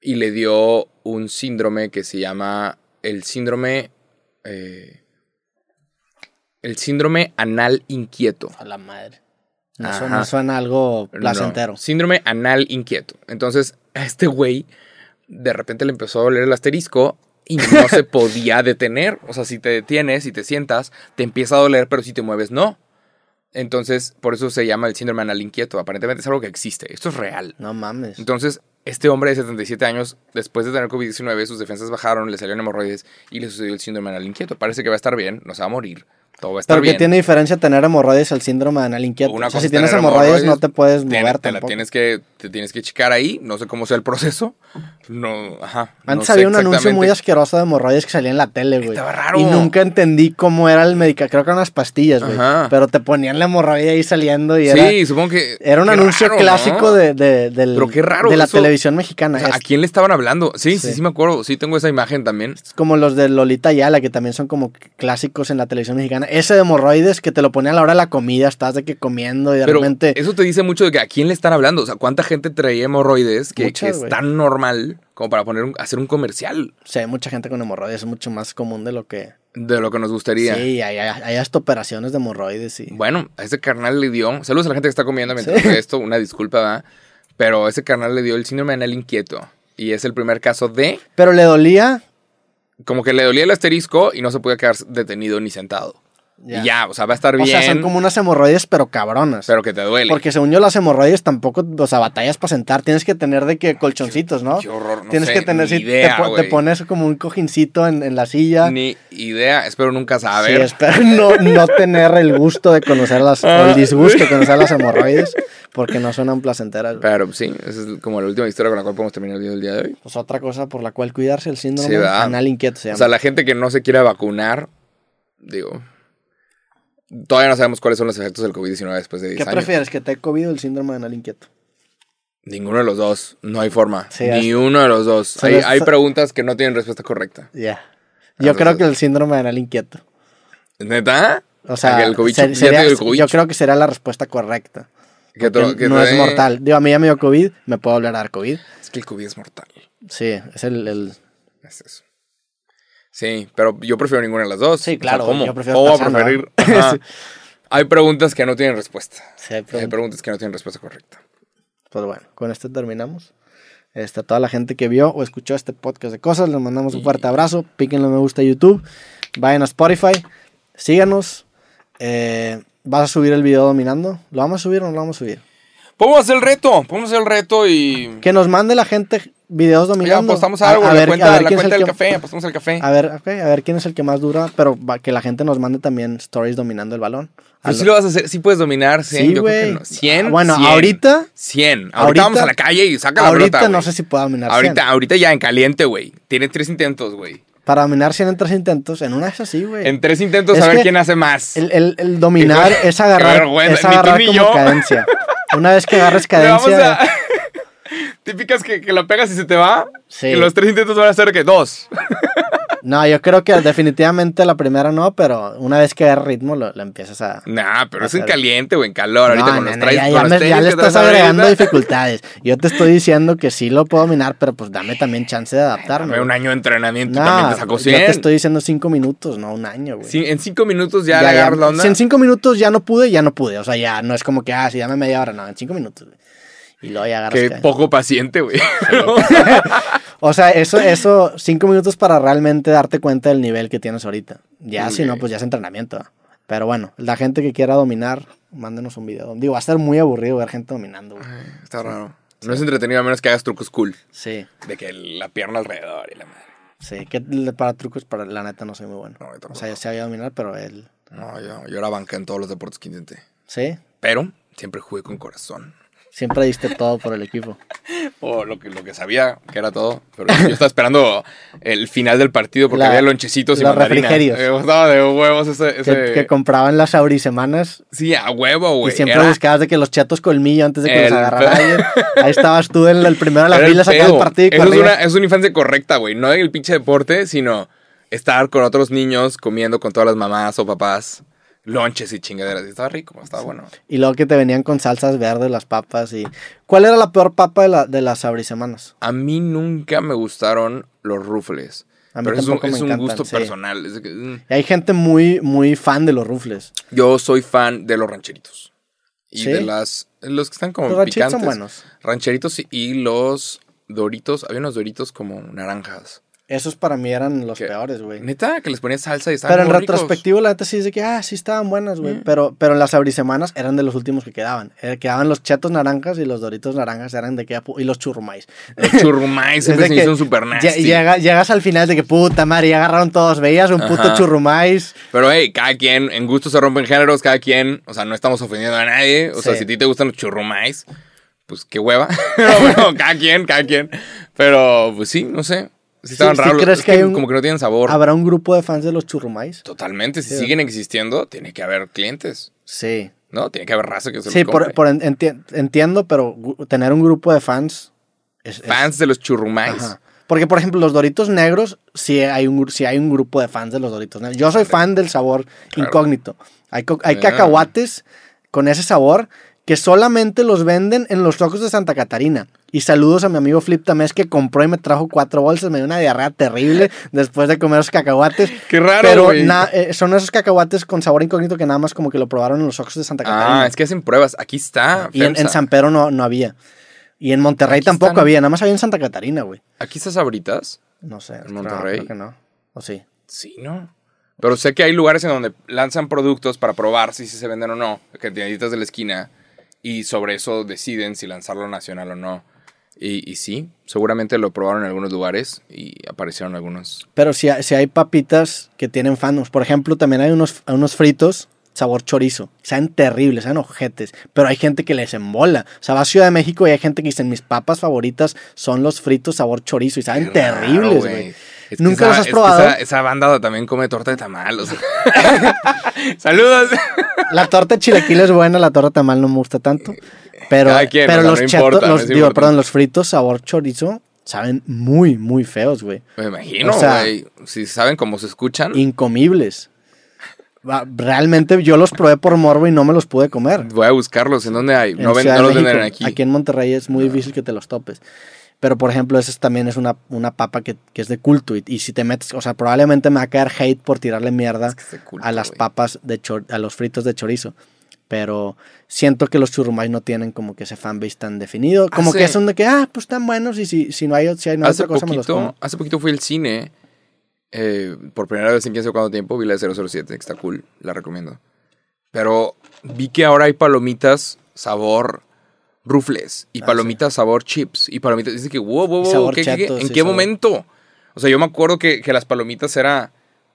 Y le dio un síndrome que se llama el síndrome... eh, el síndrome anal inquieto. A la madre. No, suena, algo placentero. No, síndrome anal inquieto. Entonces, a este güey, de repente le empezó a doler el asterisco y no se [laughs] podía detener. O sea, si te detienes y te sientas, te empieza a doler, pero si te mueves, no. Entonces, por eso se llama el síndrome anal inquieto. Aparentemente es algo que existe. Esto es real. No mames. Entonces, este hombre de 77 años, después de tener COVID-19, sus defensas bajaron, le salieron hemorroides y le sucedió el síndrome anal inquieto. Parece que va a estar bien, no se va a morir. Todo va a estar Pero bien. ¿qué tiene diferencia tener hemorroides al síndrome anal inquieto? Una o sea, si es tienes hemorroides, no te puedes Tiene- mover te la tampoco. tienes que te tienes que checar ahí no sé cómo sea el proceso no ajá no Antes sé había un anuncio muy asqueroso de hemorroides que salía en la tele, güey. Estaba raro. Y nunca entendí cómo era el medicamento. Creo que eran unas pastillas, güey. Pero te ponían la hemorroide ahí saliendo y era, sí supongo que era un anuncio raro, clásico ¿no? de, de- del- Pero qué raro de la eso. televisión mexicana. O sea, a quién le estaban hablando sí, sí Sí. sí me acuerdo sí tengo esa imagen también es como los de Lolita Yala, que también son como clásicos en la televisión mexicana. Ese de hemorroides que te lo ponían a la hora de la comida, estás de que comiendo y de pero repente. eso te dice mucho de que a quién le están hablando o sea cuánta gente traía hemorroides que, Muchas, que es tan normal como para poner un- hacer un comercial Sí, hay mucha gente con hemorroides, es mucho más común de lo que. de lo que nos gustaría Sí, hay, hay, hay hasta operaciones de hemorroides y. Bueno, a ese carnal le dio. Saludos a la gente que está comiendo mientras Sí. ve esto, una disculpa, ¿verdad? Pero ese carnal le dio el síndrome anal inquieto. Y es el primer caso de. Pero le dolía. Como que le dolía el asterisco y no se podía quedar detenido ni sentado. Ya. Y ya, o sea, va a estar O bien. sea, son como unas hemorroides, pero cabronas. Pero que te duele. Porque según yo, las hemorroides tampoco, o sea, batallas para sentar. Tienes que tener de que colchoncitos, ¿no? Qué horror, no Tienes sé, que tener, ni sí, idea, te, pones como un cojincito en, en la silla. Ni idea, espero nunca Sí, saber. espero no, no tener el gusto de conocer las, o el disgusto de conocer las hemorroides, porque no suenan placenteras. Pero sí, esa es como la última historia con la cual podemos terminar el día del día de hoy. Pues otra cosa por la cual cuidarse, el síndrome Sí, anal inquieto se O llama. sea, la gente que no se quiera vacunar, digo. Todavía no sabemos cuáles son los efectos del COVID-19 después de 10 ¿Qué años. prefieres, que te dé COVID o el síndrome anal inquieto? Ninguno de los dos. No hay forma. Sí, Ni hasta- uno de los dos. Hay, preguntas que no tienen respuesta correcta. Ya. Yo Entonces- creo que el síndrome anal inquieto. ¿Neta? O sea, el COVID, ser- ya sería- te dio el COVID. yo creo que sería la respuesta correcta. Que no es mortal. Digo, a mí ya me dio COVID, me puedo volver a dar COVID. Es que el COVID es mortal. Sí, es el... el- Es eso. Sí, pero yo prefiero ninguna de las dos. Sí, claro, O sea, ¿cómo? yo prefiero ¿Cómo voy a preferir? [laughs] Hay preguntas que no tienen respuesta. Sí, hay preguntas que no tienen respuesta correcta. Pues bueno, con esto terminamos. Este, a toda la gente que vio o escuchó este podcast de cosas, les mandamos un fuerte abrazo. Píquenle me gusta a YouTube. Vayan a Spotify. Síganos. Eh, ¿Vas a subir el video dominando? ¿Lo vamos a subir o no lo vamos a subir? Podemos hacer el reto. Podemos hacer el reto y. Que nos mande la gente videos dominando. apostamos a algo, la ver- cuenta, ver la cuenta el del que- café, apostamos al café. A ver, ok, a ver quién es el que más dura, pero va- que la gente nos mande también stories dominando el balón. Pero A sí lo- vas a hacer, sí puedes dominar 100, Sí, yo creo que no. 100, Ah, bueno, 100, ahorita- 100. Ahorita, ahorita- vamos a la calle y saca la Ahorita pelota, no sé si puedo dominar Ahorita, 100. ahorita ya en caliente, güey. Tiene tres intentos, güey. Para dominar 100 en tres intentos, en una es así, güey. En tres intentos Es a ver quién hace más. El, el- el dominar [laughs] es agarrar, es agarrar como yo. cadencia. [laughs] Una vez que agarres cadencia, a- Típicas que, que la pegas y se te va. Sí. Y los tres intentos van a ser que dos. [laughs] no, yo creo que definitivamente la primera no, pero una vez que agarres ritmo lo, lo empiezas a... Nah, pero es en caliente o en calor. Ahorita No, con no, los ya, ya me- ya le estás agregando ahorita. dificultades. Yo te estoy diciendo que sí lo puedo dominar, pero pues dame también chance de adaptarme. Dame un año de entrenamiento No, también te sacó yo te 100. estoy diciendo cinco minutos, no un año, güey. Sí, en cinco minutos ya, Ya, le agarras la onda. Si en cinco minutos ya no pude, ya no pude. O sea, ya no es como que, ah, si dame media hora, no, en cinco minutos. güey. Y luego ya agarras. Qué cadencia. poco paciente, güey. [laughs] O sea, eso, eso, cinco minutos para realmente darte cuenta del nivel que tienes ahorita. Ya, si no, pues ya es entrenamiento. Pero bueno, la gente que quiera dominar, mándenos un video. Digo, va a ser muy aburrido ver gente dominando, güey. Está raro. No es entretenido a menos que hagas trucos cool. Sí, De que la pierna alrededor y la madre. sí. Que para trucos, para la neta, no soy muy bueno. No, yo o sea, ya sabía dominar, pero él. No, yo, yo era banca en todos los deportes que intenté. Sí, Pero siempre jugué con corazón. Siempre diste todo por el equipo. [laughs] O lo que, lo que sabía que era todo. Pero yo estaba esperando el final del partido porque La- había lonchecitos y los mandarinas. refrigerios. Me gustaba de huevos ese. Que, ese- que compraban las aurisemanas Sí, a huevo, y güey. siempre Era- buscabas de que los chetos colmillo antes de que los El agarrara pe- alguien. Ahí estabas tú en el primero de la fila sacando el partido y Eso es una, es una infancia correcta, güey. No el pinche deporte, sino estar con otros niños comiendo con todas las mamás o papás lonches y chingaderas. Y estaba rico, estaba bueno. Y luego que te venían con salsas verdes las papas y... ¿Cuál era la peor papa de, la, de las abrisemanas? A mí nunca me gustaron los rufles. A mí Pero es un, me es un encantan, gusto sí. personal. Es de que, mm. Y hay gente muy, muy fan de los rufles. Yo soy fan de los rancheritos. Y ¿Sí? de las. Los que están como Los rancheritos picantes. son buenos. Rancheritos y- y los doritos. Había unos doritos como naranjas. Esos para mí eran los ¿Qué? peores, güey. Neta, que les ponía salsa y estaban Pero en ricos. retrospectivo, la neta sí de que, ah, sí estaban buenas, Mm. güey. Pero, pero en las abrisemanas eran de los últimos que quedaban. Eh, quedaban los chetos naranjas y los doritos naranjas eran de que, y los churrumais. [laughs] Los churrumais siempre se que hicieron super nasty. lle- llega- llegas al final de que, puta madre, ya agarraron todos. Veías un puto churrumais. Pero hey, cada quien, en gusto se rompen géneros, cada quien, o sea, no estamos ofendiendo a nadie. O sea, si a ti te gustan los churrumais, pues qué hueva. [laughs] Pero bueno, cada quien, cada quien. Pero pues sí, no sé. Sí estaban Sí, sí raros. crees es que hay un- como que no tienen sabor. ¿Habrá un grupo de fans de los churrumais? Totalmente. Si siguen existiendo, tiene que haber clientes. Sí. ¿No? Tiene que haber raza que se Sí, los por, compre. por en- enti- entiendo, pero tener un grupo de fans es... es- Fans de los churrumais. Ajá. Porque, por ejemplo, los Doritos negros, sí hay un, sí hay un grupo de fans de los Doritos negros. Yo soy fan del sabor Claro. incógnito. Hay, hay Ah. cacahuates con ese sabor que solamente los venden en los locos de Santa Catarina. Y saludos a mi amigo Flip Tamés que compró y me trajo cuatro bolsas. Me dio una diarrea terrible [laughs] después de comer esos cacahuates. Qué raro, Pero na- eh, son esos cacahuates con sabor incógnito que nada más como que lo probaron en los ojos de Santa Catarina. Ah, es que hacen pruebas. Aquí está. y en, en. San Pedro no, no había. Y en Monterrey Aquí tampoco están. había, nada más había en Santa Catarina, güey. Aquí está Sabritas. No sé. creo- Monterrey? Creo que no. ¿O sí? Sí, ¿no? Pero sé que hay lugares en donde lanzan productos para probar si se venden o no, que tienditas de la esquina, y sobre eso deciden si lanzarlo nacional o no. Y, y sí, seguramente lo probaron en algunos lugares y aparecieron algunos. Pero si, hay- si hay papitas que tienen fanos. Por ejemplo, también hay unos, unos fritos sabor chorizo. Saben terribles, saben ojetes. Pero hay gente que les embola. O sea, va a Ciudad de México y hay gente que dice, mis papas favoritas son los fritos sabor chorizo. Y saben Qué terribles, güey. ¿Nunca esa- los has es que probado? Esa, esa banda también come torta de tamal. o sea. Saludos. La torta de chilaquil es buena, la torta de tamal no me gusta tanto. Pero, quien, pero o sea, los no importa, los, digo, perdón, los fritos sabor chorizo saben muy, muy feos, güey. Me imagino, O sea- güey. si saben cómo se escuchan, Incomibles. Realmente yo los probé por morbo y no me los pude comer. voy a buscarlos. ¿En dónde hay? En No, ven- no los venden aquí. en Monterrey es muy difícil que te los topes. Pero, por ejemplo, esa es- también es una, una papa que, que es de culto. Y, y si te metes, o sea, probablemente me va a caer hate por tirarle mierda Es que es de culto, a las papas, de chor- a los fritos de chorizo. Pero siento que los churrumais no tienen como que ese fanbase tan definido. Como Hace- que son de que, ah, pues están buenos y si, si no hay, si hay no hace, otra cosa me los poquito, hace poquito fui al cine. eh, por primera vez en quién sabe cuánto tiempo. Vi la de 007, que está cool. La recomiendo. Pero vi que ahora hay palomitas sabor rufles y Ah, palomitas sabor chips y palomitas. Dice que, wow, wow, wow, ¿qué, qué, qué? ¿en qué sabor- momento? O sea, yo me acuerdo que, que las palomitas eran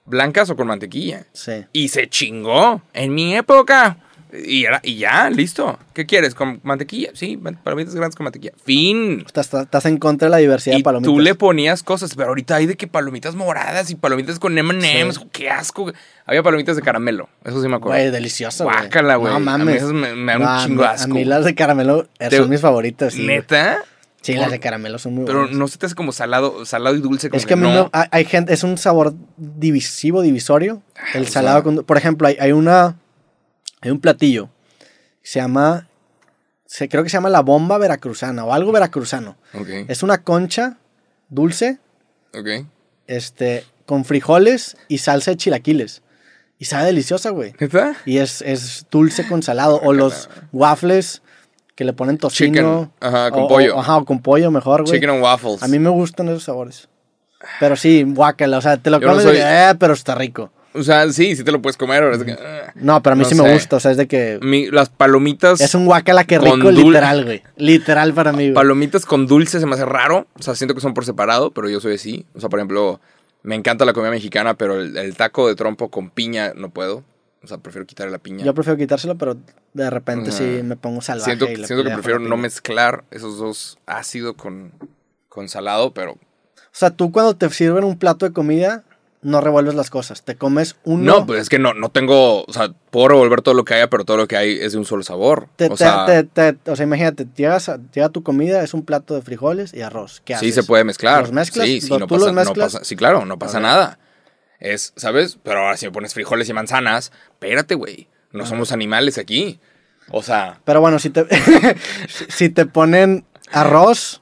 blancas o con mantequilla. Sí. Y se chingó en mi época. Y, era, y ya, listo. ¿Qué quieres? ¿Con mantequilla? Sí, palomitas grandes con mantequilla. Fin. Estás, estás- en contra de la diversidad Y de palomitas. tú le ponías cosas, pero ahorita hay de que palomitas moradas y palomitas con M&M's. Sí. ¡Qué asco! Había palomitas de caramelo. Eso sí me acuerdo. Güey, delicioso. Guácala, güey. No A mí mames. esas me- me dan un No, a chingo asco. A mí las de caramelo Te- son mis favoritas. Sí, ¿Neta? Sí, las de caramelo son muy Pero buenas. no se te hace como salado, salado y dulce. Como Es que a mí no. hay, hay gente, es un sabor divisivo, divisorio. El o salado con, por ejemplo, hay, hay una, hay un platillo se llama, se, creo que se llama la bomba veracruzana o algo veracruzano. Ok, Es una concha dulce, ok. este, con frijoles y salsa de chilaquiles. Y sabe deliciosa, güey. ¿Neta? Y es, es dulce con salado. O los waffles que le ponen tocino. Chicken, ajá, con o- o- pollo. ajá, o con pollo mejor, güey. Chicken and waffles. A mí me gustan esos sabores. Pero sí, guácala, o sea, te lo Yo no comes soy- y eh, pero está rico. O sea, sí, sí te lo puedes comer. ahora es que, ah. No, pero a mí No sí sé. me gusta, o sea, es de que Mi- las palomitas. es un guácala que rico literal, güey. Literal para mí, güey. Palomitas con dulce se me hace raro. O sea, siento que son por separado, pero yo soy así. O sea, por ejemplo, me encanta la comida mexicana, pero el, el taco de trompo con piña no puedo. O sea, prefiero quitarle la piña. Yo prefiero quitárselo, pero de repente Ajá. sí me pongo salvaje. siento y siento que prefiero no mezclar esos dos ácido con, con salado, pero... O sea, tú cuando te sirven un plato de comida, no revuelves las cosas. Te comes uno. No, pues es que no, no tengo... O sea, puedo revolver todo lo que haya, pero todo lo que hay es de un solo sabor. Te- o te- sea, te- o sea, imagínate, llegas a- llega tu comida, es un plato de frijoles y arroz. ¿Qué sí se puede mezclar. ¿Los mezclas? Sí, sí, ¿Los- no tú pasa, los no mezclas? pasa- Sí, claro, no pasa nada. Es, ¿sabes? Pero ahora si me pones frijoles y manzanas, espérate, güey. No somos animales aquí. O sea, Pero bueno, si te, [laughs] si te ponen arroz,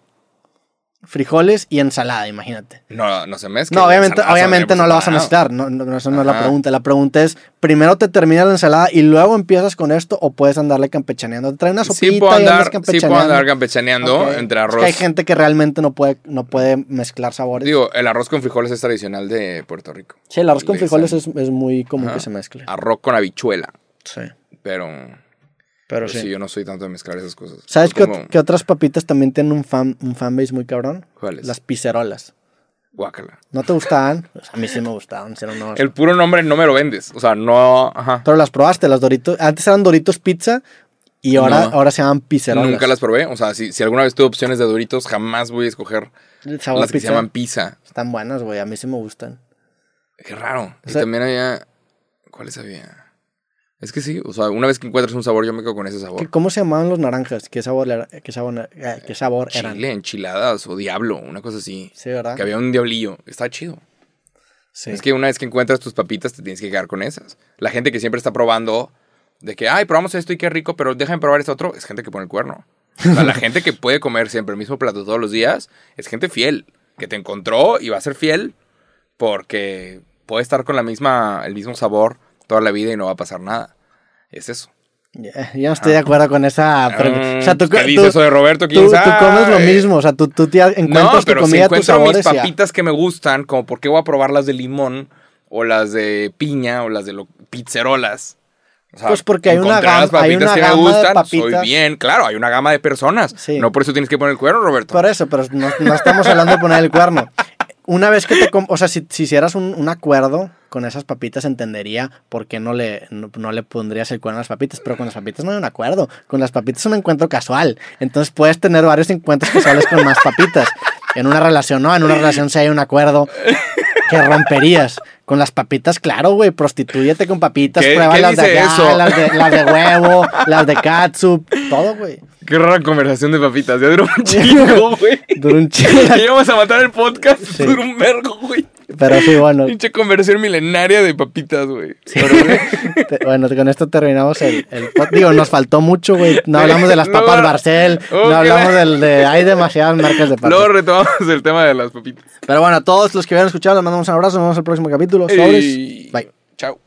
frijoles y ensalada, imagínate. no, no se mezcla. No, obviamente, obviamente no por lo vas a mezclar. No, no, eso no es la Ajá. pregunta. La pregunta es, primero te termina la ensalada y luego empiezas con esto o puedes andarle campechaneando. Te trae una sopita Sí puedo, y andas andar, sí puedo campechaneando. andar campechaneando Ok. entre Es arroz. que hay gente que realmente no puede, no puede mezclar sabores. Digo, el arroz con frijoles es tradicional de Puerto Rico. sí, el arroz con le frijoles es, es muy común Ajá. que se mezcle. Arroz con habichuela. Sí, Pero, pero pero sí. sí, yo no soy tanto de mezclar esas cosas. ¿Sabes qué, Como- otras papitas también tienen un, fan, un fanbase muy cabrón? ¿Cuáles? Las pizzerolas. Guácala. ¿No te gustaban? [laughs] Pues a mí sí me gustaban, sí, no, El puro nombre no me lo vendes. O sea, no. Ajá. Pero las probaste, las Doritos. Antes eran Doritos Pizza y ahora, No. ahora se llaman pizzerolas. Nunca las probé. O sea, si, si alguna vez tuve opciones de Doritos, jamás voy a escoger las que se llaman pizza. Están buenas, güey. A mí sí me gustan. Qué raro. Y sea- también había. ¿Cuáles había? Es que sí, o sea, una vez que encuentras un sabor, yo me quedo con ese ¿Qué- sabor. ¿Cómo se llamaban los naranjas? ¿Qué sabor, era- qué sabor, eh, qué sabor eran? Chile, enchiladas o diablo, una cosa así. Sí, ¿verdad? Que había un diablillo. Está chido. Sí. Es que una vez que encuentras tus papitas, te tienes que quedar con esas. La gente que siempre está probando de que, ay, probamos esto y qué rico, pero dejen probar esto otro, es gente que pone el cuerno. O sea, la gente que puede comer siempre el mismo plato todos los días es gente fiel, que te encontró y va a ser fiel porque puede estar con la misma, el mismo sabor toda la vida y no va a pasar nada. Es eso. Yo no estoy de acuerdo con esa pregunta. O sea, tú, ¿Qué tú- eso de Roberto? tú, ¿Quién tú sabe? comes lo mismo. O sea, tú, tú te encuentras No, tu pero si comida, tus encuentro mis ya. papitas que me gustan, como por qué voy a probar las de limón o las de piña o las de lo, pizzerolas. O sea, Pues porque hay una las gama- hay papitas una que me gama de gustan, papitas. soy bien, claro, hay una gama de personas. Sí. No por eso tienes que poner el cuerno, Roberto. Por eso, pero no, no estamos hablando de poner el cuerno. Una vez que te... O sea, si, si hicieras un, un acuerdo con esas papitas, entendería por qué no le, no, no le pondrías el cuerno a las papitas. Pero con las papitas no hay un acuerdo. Con las papitas es un encuentro casual. Entonces puedes tener varios encuentros casuales con más papitas. En una relación, no. En una relación sí hay un acuerdo que romperías. Con las papitas, claro, güey, prostitúyete con papitas, ¿Qué- prueba las de allá, las de, las de huevo, las de catsup, todo, güey. Qué rara conversación de papitas, ya duró un [laughs] chingo, güey. Duró un chingo. Y íbamos a matar el podcast, Sí. duró un vergo, güey. Pero sí, bueno, Pinche conversión milenaria de papitas, güey. Te- bueno, con esto terminamos el, el Digo, nos faltó mucho, güey. No hablamos de las No, papas. Barcel, no hablamos del de... Hay demasiadas marcas de papas. Luego retomamos el tema de las papitas. Pero bueno, a todos los que habían escuchado, les mandamos un abrazo. Nos vemos en el próximo capítulo. Sobres. Bye. Chao.